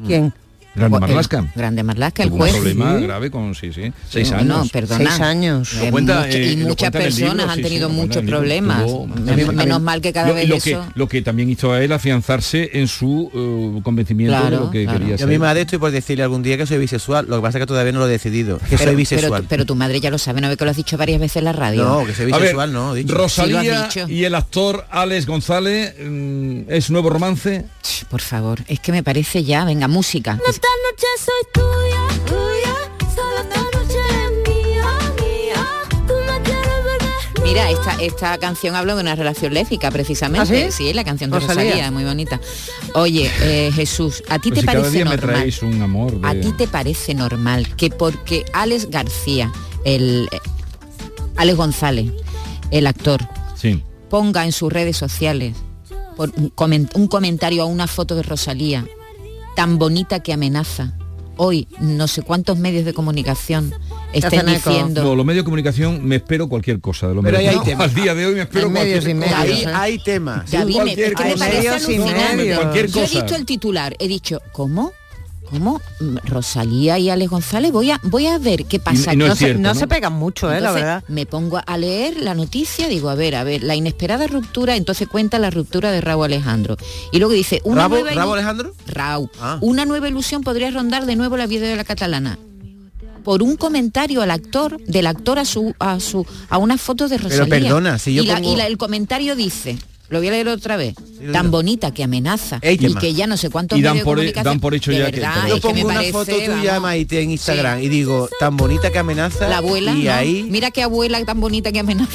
¿Quién? Grande El- Marlasca. Grande Marlasca, el un juez. problema Sí. grave con, sí, sí, seis Sí, años. No, perdona. Seis años. Lo Eh, cuenta, eh, y lo muchas el personas libro, han tenido muchos el problemas. Tuvo- Menos mal que cada lo, vez lo eso... que, lo que también hizo a él afianzarse en su eh, convencimiento de lo que claro. quería Yo ser. misma de esto y por decirle algún día que soy bisexual. Lo que pasa es que todavía no lo he decidido. Que soy pero, bisexual. pero, pero tu madre ya lo sabe, ¿no ve que lo has dicho varias veces en la radio? no, que soy A ver, bisexual, no, dicho. Rosalía y el actor Alex González mm, es nuevo romance. Por favor, es que me parece ya, venga, música. Esta noche soy tuya, tuya, solo esta noche eres mía, mía. Tú me quieres ver Mira, esta, esta canción habla de una relación lésbica, precisamente. ¿Ah, sí? la canción de Rosalía. Rosalía, muy bonita. Oye, eh, Jesús, ¿a ti Pues te si cada parece me normal? traéis un amor de... ¿A ti te parece normal que porque Alex García, el eh, Alex González, el actor, Sí. ponga en sus redes sociales por un comentario a una foto de Rosalía tan bonita que amenaza? Hoy no sé cuántos medios de comunicación eco. diciendo No, los medios de comunicación me espero cualquier cosa de los Pero medios. ahí hay temas. Al día de hoy me espero Hay medios cualquier cosa. medios. Ahí ¿eh? hay temas. David, me- cualquier es que me parece alucinante. Yo he visto el titular, he dicho, ¿cómo? ¿Cómo? Mm, Rosalía y Alex González, voy a, voy a ver qué pasa. Y no No, es se, no ¿no? se pegan mucho, eh, la verdad. me pongo a leer la noticia, digo, a ver, a ver, la inesperada ruptura, entonces cuenta la ruptura de Raúl Alejandro. Y luego dice, una ¿Rabo, nueva Rabo Alejandro? Raúl, Ah. una nueva ilusión podría rondar de nuevo la vida de la catalana. Por un comentario al actor, del actor a su a su a una foto de Rosalía. perdona, si yo y, la- pongo- y la- el comentario dice, lo voy a leer otra vez, tan bonita que amenaza Ey, y que ya no sé cuántos Y dan medios de por- comunicación- dan por hecho de ya que- verdad, pero- Yo es que me pongo una parece, foto tuya, vamos, Maite, en Instagram y digo, tan bonita que amenaza. la abuela, Y ¿no? ahí. mira qué abuela tan bonita que amenaza.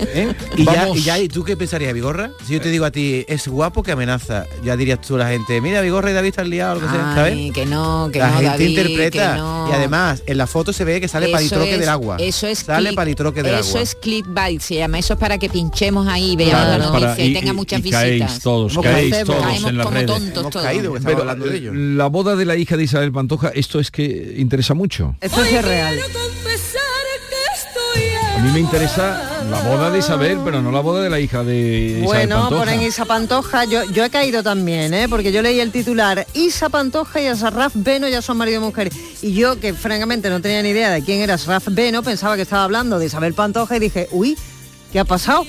¿eh? Y, ya, y ya, ¿y tú qué pensarías, Vigorra? Si yo te digo a ti, es guapo que amenaza, ya dirías tú a la gente, mira, Vigorra y David están liados, lo que sea, ¿sabes? Que no, que la no, gente David, interpreta que no. y además en la foto se ve que sale Eso palitroque es- del agua. Eso es sale click- palitroque del Eso agua. es clickbait, se llama. Eso es para que pinchemos ahí, veamos Para- y, tenga muchas y caéis visitas. todos, caéis todos Caemos en las como redes. tontos Hemos todos. caído, que estamos Pero hablando de ello. la boda de la hija de Isabel Pantoja, esto es que interesa mucho. Esto es real. A mí me interesa la boda de Isabel, pero no la boda de la hija de Isabel Bueno, Pantoja. ponen Isa Pantoja, yo, yo he caído también, ¿eh? porque yo leí el titular, Isa Pantoja y Asraf Beno ya son marido y mujer. Y yo, que francamente no tenía ni idea de quién era Asraf Beno, pensaba que estaba hablando de Isabel Pantoja y dije, uy, ¿qué ha pasado?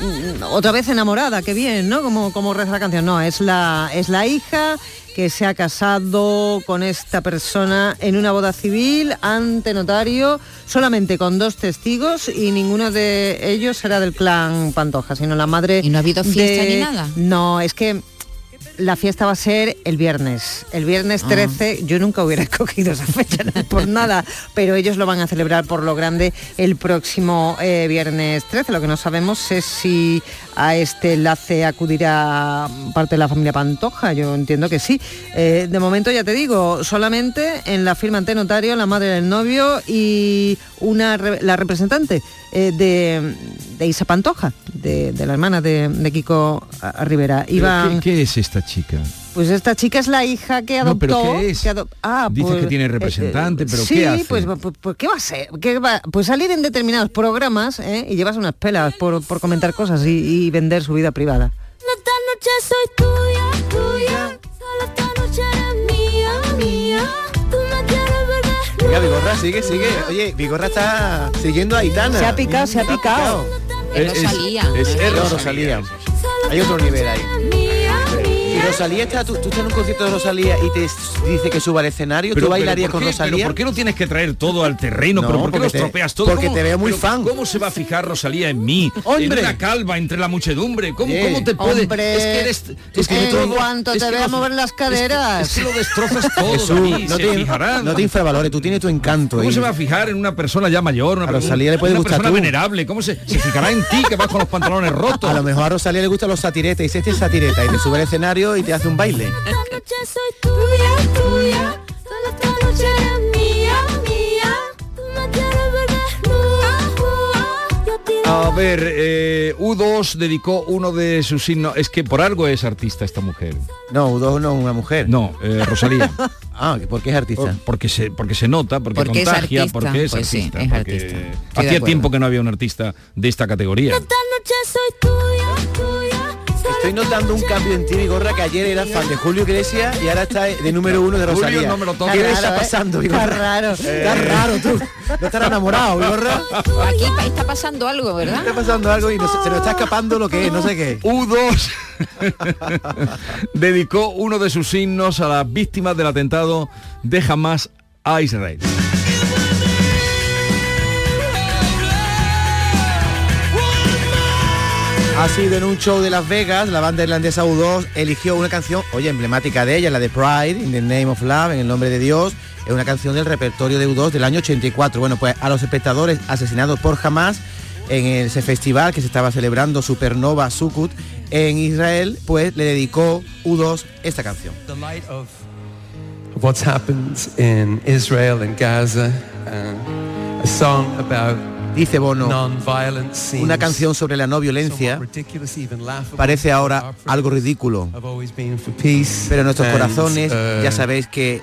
Mm, Otra vez enamorada, qué bien, ¿no? Como, como reza la canción. No, es la, es la hija que se ha casado con esta persona en una boda civil ante notario, solamente con dos testigos y ninguno de ellos era del clan Pantoja, sino la madre. ¿Y no ha habido fiesta de- ni nada? No, es que la fiesta va a ser el viernes. El viernes Ah. 13, yo nunca hubiera escogido esa fecha por nada, pero ellos lo van a celebrar por lo grande el próximo eh, viernes 13. Lo que no sabemos es si a este enlace acudirá parte de la familia Pantoja, yo entiendo que sí. Eh, de momento ya te digo, solamente en la firma ante notario la madre del novio y una la representante eh, de, de Isa Pantoja, de, de la hermana de, de Kiko Rivera. ¿Pero Iban, ¿Qué, qué es esta chica? pues esta chica es la hija que No, adoptó. pero ¿qué es? que adop- ah, Dice pues, que tiene eh, representante, eh, pero sí, ¿qué hace? Pues, pues, pues, ¿qué va a ser? ¿Qué va? Pues salir en determinados programas ¿eh? y llevas unas pelas por, por comentar cosas y, y vender su vida privada. Esta noche soy tuya, tuya. Solo esta noche eres mía, mía. Tú me quieres ver Venga, Vigorra, sigue, sigue. Oye, Vigorra está siguiendo a Aitana. Se ha picado, se ha picado. Es- Es. Es, es Rosalía. Hay otro nivel ahí. Y Rosalía está, tú, tú estás en un concierto de Rosalía y te dice que suba al escenario, tú bailarías ¿por con qué? Rosalía. ¿Pero ¿por qué no tienes que traer todo al terreno? No, ¿Pero por qué porque lo te- estropeas todo? porque ¿Cómo- te veo muy pero fan. ¿Cómo se va a fijar Rosalía en mí? ¡Hombre! En una calva entre la muchedumbre. ¿Cómo, Oye, cómo te puede...? Hombre, es que eres... Es que en todo- cuanto es te vea mover las caderas. Es que lo destrozas todo, Jesús, no te, fijarán. no te infravalores, tú tienes tu encanto. ¿Cómo se va a fijar en una persona ya mayor? Una, A Rosalía le puede una gustar persona tú. venerable. ¿Cómo se, se fijará en ti que vas con los pantalones rotos? A lo mejor a Rosalía le gustan los satiretes y dice este es satireta y te sube al escenario y te hace un baile. A ver, eh, U2 dedicó uno de sus signos. Es que por algo es artista esta mujer. No, U2 no es una mujer. No, eh, Rosalía. ah, ¿por qué es artista? Por- porque se porque se nota, porque, Porque es contagia, artista, porque es pues sí, artista. es porque artista. Hacía tiempo que no había un artista de esta categoría. Esta noche soy tuya, tuya. Estoy notando un cambio en ti, Vigorra, que ayer era fan de Julio Iglesias y ahora está de número uno de Julio, Rosalía. no me lo toques. ¿Qué Está está raro, ¿eh? pasando, Está Vigorra? raro. Está raro, tú. No estarás enamorado, Vigorra. Aquí está pasando algo, ¿verdad? Está pasando algo y no se, nos está escapando lo que es, no sé qué. U2 dedicó uno de sus signos a las víctimas del atentado de Hamas a Israel. Ha sido en un show de Las Vegas, la banda irlandesa U2 eligió una canción, oye, emblemática de ella, la de Pride, in the name of love, en el nombre de Dios. Es una canción del repertorio de U2 del año 84. Bueno, pues a los espectadores asesinados por Hamas en ese festival que se estaba celebrando Supernova Sukkot en Israel, pues le dedicó U2 esta canción. Dice Bono, una canción sobre la no violencia parece ahora algo ridículo, pero nuestros corazones uh, ya sabéis que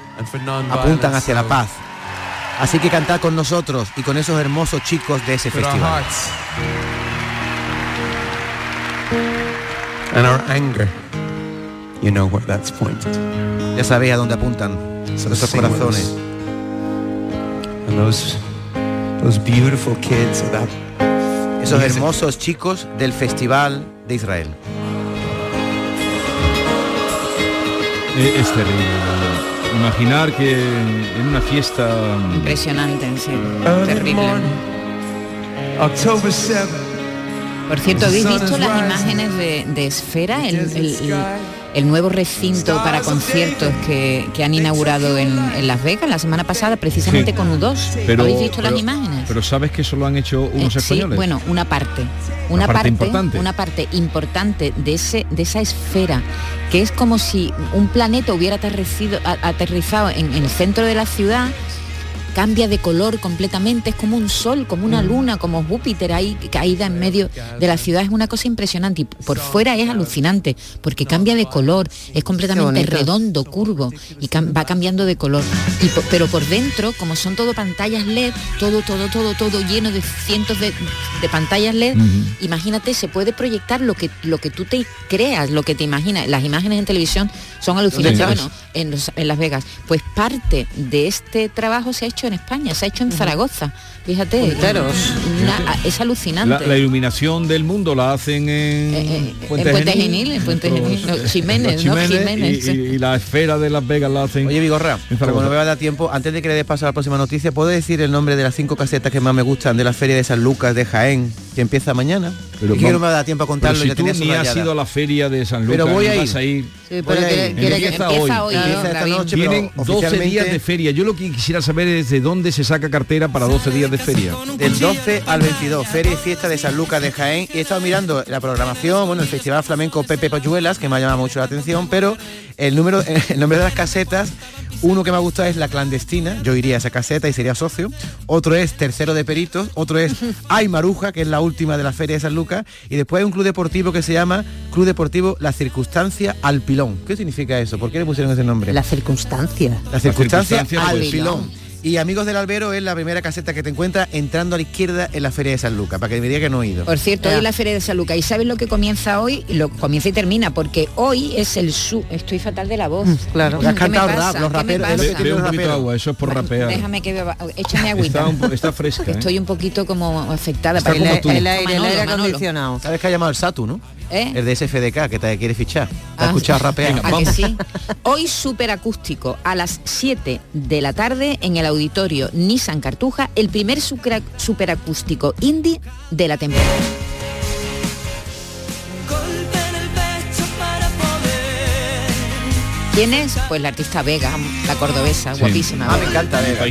apuntan hacia la paz. Así que cantad con nosotros y con esos hermosos chicos de ese festival. hearts and our anger, you know where that's pointed. Ya sabéis a dónde apuntan nuestros corazones. us. And those, those beautiful kids of that Esos music. hermosos chicos del Festival de Israel. Eh, Es terrible. Imaginar que en una fiesta Impresionante, sí. Early Terrible. morning, October 7 Por cierto, ¿habéis visto las imágenes de, de Esfera, el, el- el- el nuevo recinto para conciertos que, que han inaugurado en, en Las Vegas la semana pasada, precisamente Sí. con U2? Pero, ¿Habéis visto pero- las imágenes? Pero sabes que eso lo han hecho unos Eh, sí, españoles. bueno, una parte. Una parte parte, importante. una parte importante de ese de esa esfera que es como si un planeta hubiera a- aterrizado en, en el centro de la ciudad cambia de color completamente, es como un sol, como Mm. una luna, como Júpiter ahí caída en medio de la ciudad, es una cosa impresionante y por fuera es alucinante porque cambia de color, es completamente redondo, curvo y cam- va cambiando de color. Y po- pero por dentro, como son todo pantallas LED, todo, todo, todo, todo lleno de cientos de, de pantallas LED, imagínate, se puede proyectar lo que, lo que tú te creas, lo que te imaginas. Las imágenes en televisión son alucinantes. Bueno, en, los- en Las Vegas. Pues parte de este trabajo se ha hecho en España, se ha hecho en Zaragoza. Fíjate, Punteros. una- es alucinante. La, la iluminación del mundo la hacen en Eh, eh, en Puente Genil, en Puente Genil, no, Ximénez, Los ¿no? Ximénez, y, sí. y- y la esfera de Las Vegas la hacen. Oye, Vigorra, como no me va a dar tiempo, antes de que le dé paso a la próxima noticia, ¿puedo decir el nombre de las cinco casetas que más me gustan de la Feria de San Lucas de Jaén, que empieza mañana? Pero que no me va a dar tiempo a Pero contarlo, si ya tú ni has subrayada. ido a la feria de San Lucas, Pero voy a vas ir. a ir. pero Voy a ir. quiere que- Empieza empieza hoy. hoy, ¿no, Empieza esta noche, Tienen pero 12 días de feria. Yo lo que quisiera saber es de dónde se saca cartera para 12 días de feria. Del 12 al 22, Feria y Fiesta de San Lucas de Jaén. Y he estado mirando la programación, bueno, el Festival Flamenco Pepe Pochuelas, que me ha llamado mucho la atención, pero el número, el nombre de las casetas, uno que me ha gustado es La Clandestina, yo iría a esa caseta y sería socio. Otro es Tercero de Peritos, otro es Ay Maruja, que es la última de la Feria de San Lucas. Y después hay un club deportivo que se llama Club Deportivo La Circunstancia al Pilón. ¿Qué significa eso? ¿Por qué le pusieron ese nombre? La circunstancia. La circunstancia, circunstancia al pilón. Y Amigos del Albero es la primera caseta que te encuentras entrando a la izquierda en la Feria de San Lucas, para que me diga que no he ido. Por cierto, hoy es la Feria de San Lucas. ¿Y sabes lo que comienza hoy? Lo comienza y termina, porque hoy es el su... Estoy fatal de la voz. claro. Porque has ¿Qué me cantado pasa? rap, los ¿Qué me raperos, Bebe un poquito de agua, eso es por rapear. Déjame que beba... Échame agüita. Está, un po- está fresca. ¿eh? Estoy un poquito como afectada. Está para como el, tú. El aire, el Manolo, aire Manolo. acondicionado. ¿Sabes que ha llamado el Satu, no? ¿Eh? El de SFDK, que te quiere fichar. ¿Te Ah, has escuchado rapear? Venga, ¿A que sí? Hoy superacústico a las 7 de la tarde en el auditorio Nissan Cartuja, el primer supera- superacústico indie de la temporada. ¿Quién es? Pues la artista Vega, la cordobesa, Sí. guapísima. Ah, me encanta, Vega.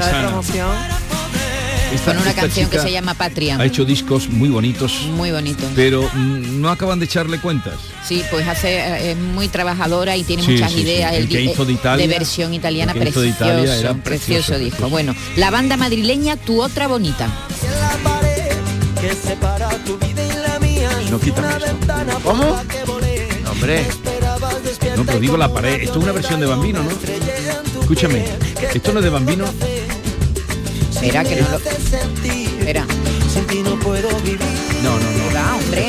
Esta- Con una canción que se llama Patria. Ha hecho discos muy bonitos, Muy bonito. pero mm, no acaban de echarle cuentas. Sí, pues hace eh, es muy trabajadora y tiene Sí, muchas sí, sí. ideas. El di- que hizo de Italia- versión italiana el que hizo precioso, de Italia era precioso, precioso, disco. precioso. Bueno, la banda madrileña Tu Otra Bonita. No quitan Una esto. ¿Cómo? No, hombre. No, pero digo la pared. Esto es una versión de Bambino, ¿no? Escúchame, esto no es de Bambino. Espera, que no lo... Espera. Sin ti no puedo vivir. No, no, no. Va, hombre.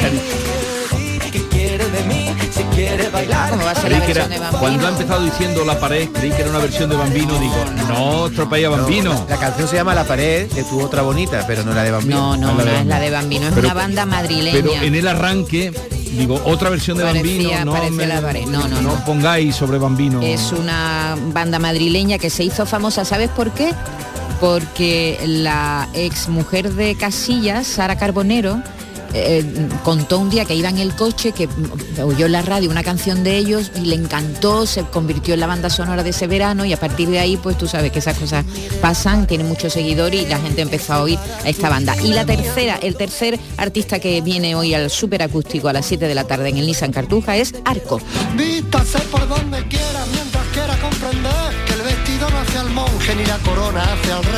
¿Qué quiere de mí? Si quiere bailar. ¿Cómo va a ser la que era- de cuando ha empezado diciendo la pared, creí que era una versión de Bambino. Digo, no, estropea Bambino. La canción se llama La pared de tu otra bonita, pero no la de Bambino. No, no, no es la de Bambino, es Pero- una banda madrileña. Pero en el arranque, digo, otra versión de Parecía- Bambino. No, me- la pared. No, no, no. pongáis sobre Bambino. Es una banda madrileña que se hizo famosa, ¿sabes por qué? Porque la ex mujer de Casillas, Sara Carbonero, eh, contó un día que iba en el coche, que oyó en la radio una canción de ellos y le encantó, se convirtió en la banda sonora de ese verano y a partir de ahí, pues tú sabes que esas cosas pasan, tiene muchos seguidores y la gente empezó a oír a esta banda. Y la tercera, el tercer artista que viene hoy al superacústico a las 7 de la tarde en el Nissan Cartuja es Arco.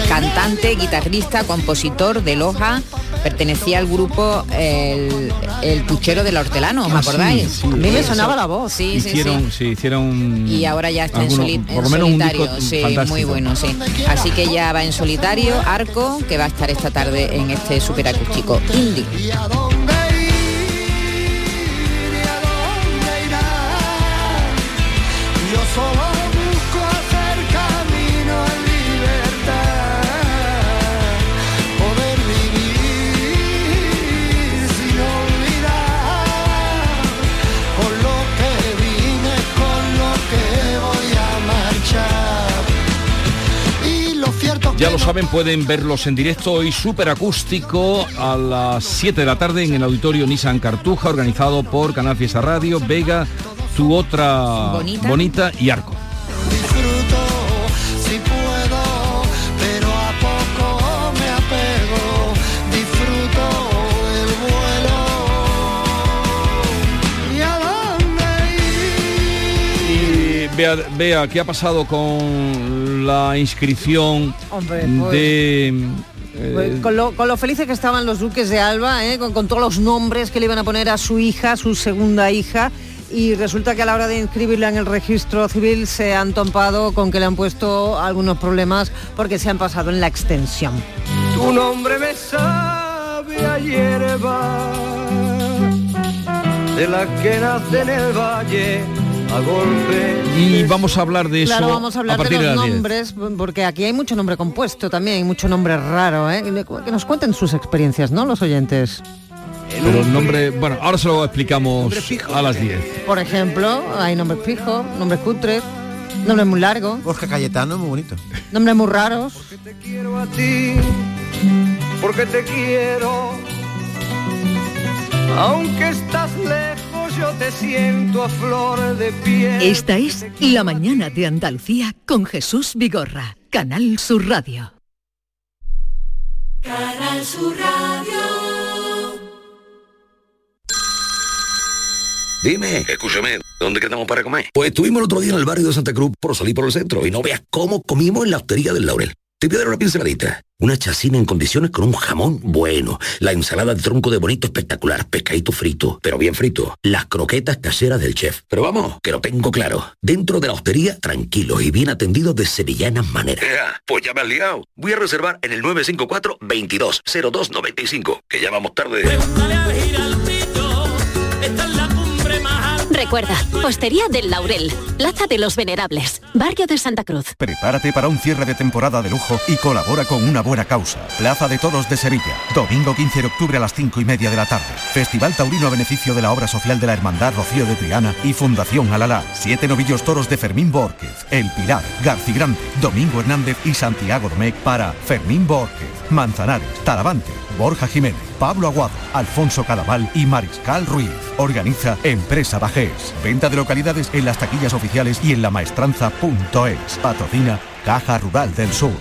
Cantante, guitarrista, compositor de Loja, pertenecía al grupo El, el Puchero del Hortelano, ¿os Ah, acordáis? sí, sí. A mí me sonaba la voz. Sí, sí, hicieron, sí. sí, hicieron. Y ahora ya está en, soli- por lo menos un solitario, disco sí, fantástico. muy bueno, sí. Así que ya va en solitario, Arco, que va a estar esta tarde en este superacústico indie. Ya lo saben, pueden verlos en directo hoy súper acústico a las 7 de la tarde en el auditorio Nissan Cartuja, organizado por Canal Fiesta Radio, Vega, tu otra Bonita. bonita y Arco. disfruto si puedo, pero a poco me apego, disfruto el vuelo. ¿Y a dónde ir? Y vea, vea qué ha pasado con la inscripción Hombre, pues- de... eh, Pues con, lo, con lo felices que estaban los duques de Alba, ¿eh? con, con todos los nombres que le iban a poner a su hija, su segunda hija, y resulta que a la hora de inscribirla en el registro civil se han tompado con que le han puesto algunos problemas porque se han pasado en la extensión. Tu nombre me sabe a hierba de la que nace en el valle a golpe. y vamos a hablar de eso Claro, vamos a hablar partir de de, los las 10. nombres, porque aquí hay mucho nombre compuesto también, hay mucho nombre raro, ¿eh? que nos cuenten sus experiencias, ¿no? Los oyentes. Pero el nombre, bueno, ahora se lo explicamos a las 10. Por ejemplo, hay nombres fijos, nombres cutres, nombres muy largos, Borja Cayetano, muy bonito. nombres muy raros. Te quiero a ti, porque te quiero. Aunque estás lejos, yo te siento a flor de piel. Esta es La Mañana de Andalucía con Jesús Vigorra, Canal Sur Radio. Canal Sur Radio. Dime, escúchame, ¿dónde quedamos para comer? Pues estuvimos el otro día en el barrio de Santa Cruz por salir por el centro y no veas cómo comimos en la hostería del Laurel. Te voy a dar una pinceladita. Una chacina en condiciones con un jamón bueno. La ensalada de tronco de bonito espectacular. Pescadito frito, pero bien frito. Las croquetas caseras del chef. Pero vamos, que lo tengo claro. Dentro de la hostería, tranquilo y bien atendido de sevillanas maneras. pues ya me has liado. Voy a reservar en el 954 22 0295 que ya vamos tarde. Recuerda, Hostería del Laurel, Plaza de los Venerables, Barrio de Santa Cruz. Prepárate para un cierre de temporada de lujo y colabora con una buena causa. Plaza de Toros de Sevilla, domingo 15 de octubre a las 5 y media de la tarde. Festival Taurino a beneficio de la obra social de la Hermandad Rocío de Triana y Fundación Alalá. Siete novillos toros de Fermín Borquez, El Pilar, Garcigrande, Domingo Hernández y Santiago Domecq para Fermín Borquez, Manzanares, Talavante, Borja Jiménez, Pablo Aguado, Alfonso Cadaval y Mariscal Ruiz. Organiza Empresa Bajés. Venta de localidades en las taquillas oficiales y en lamaestranza.es. Patrocina Caja Rural del Sur.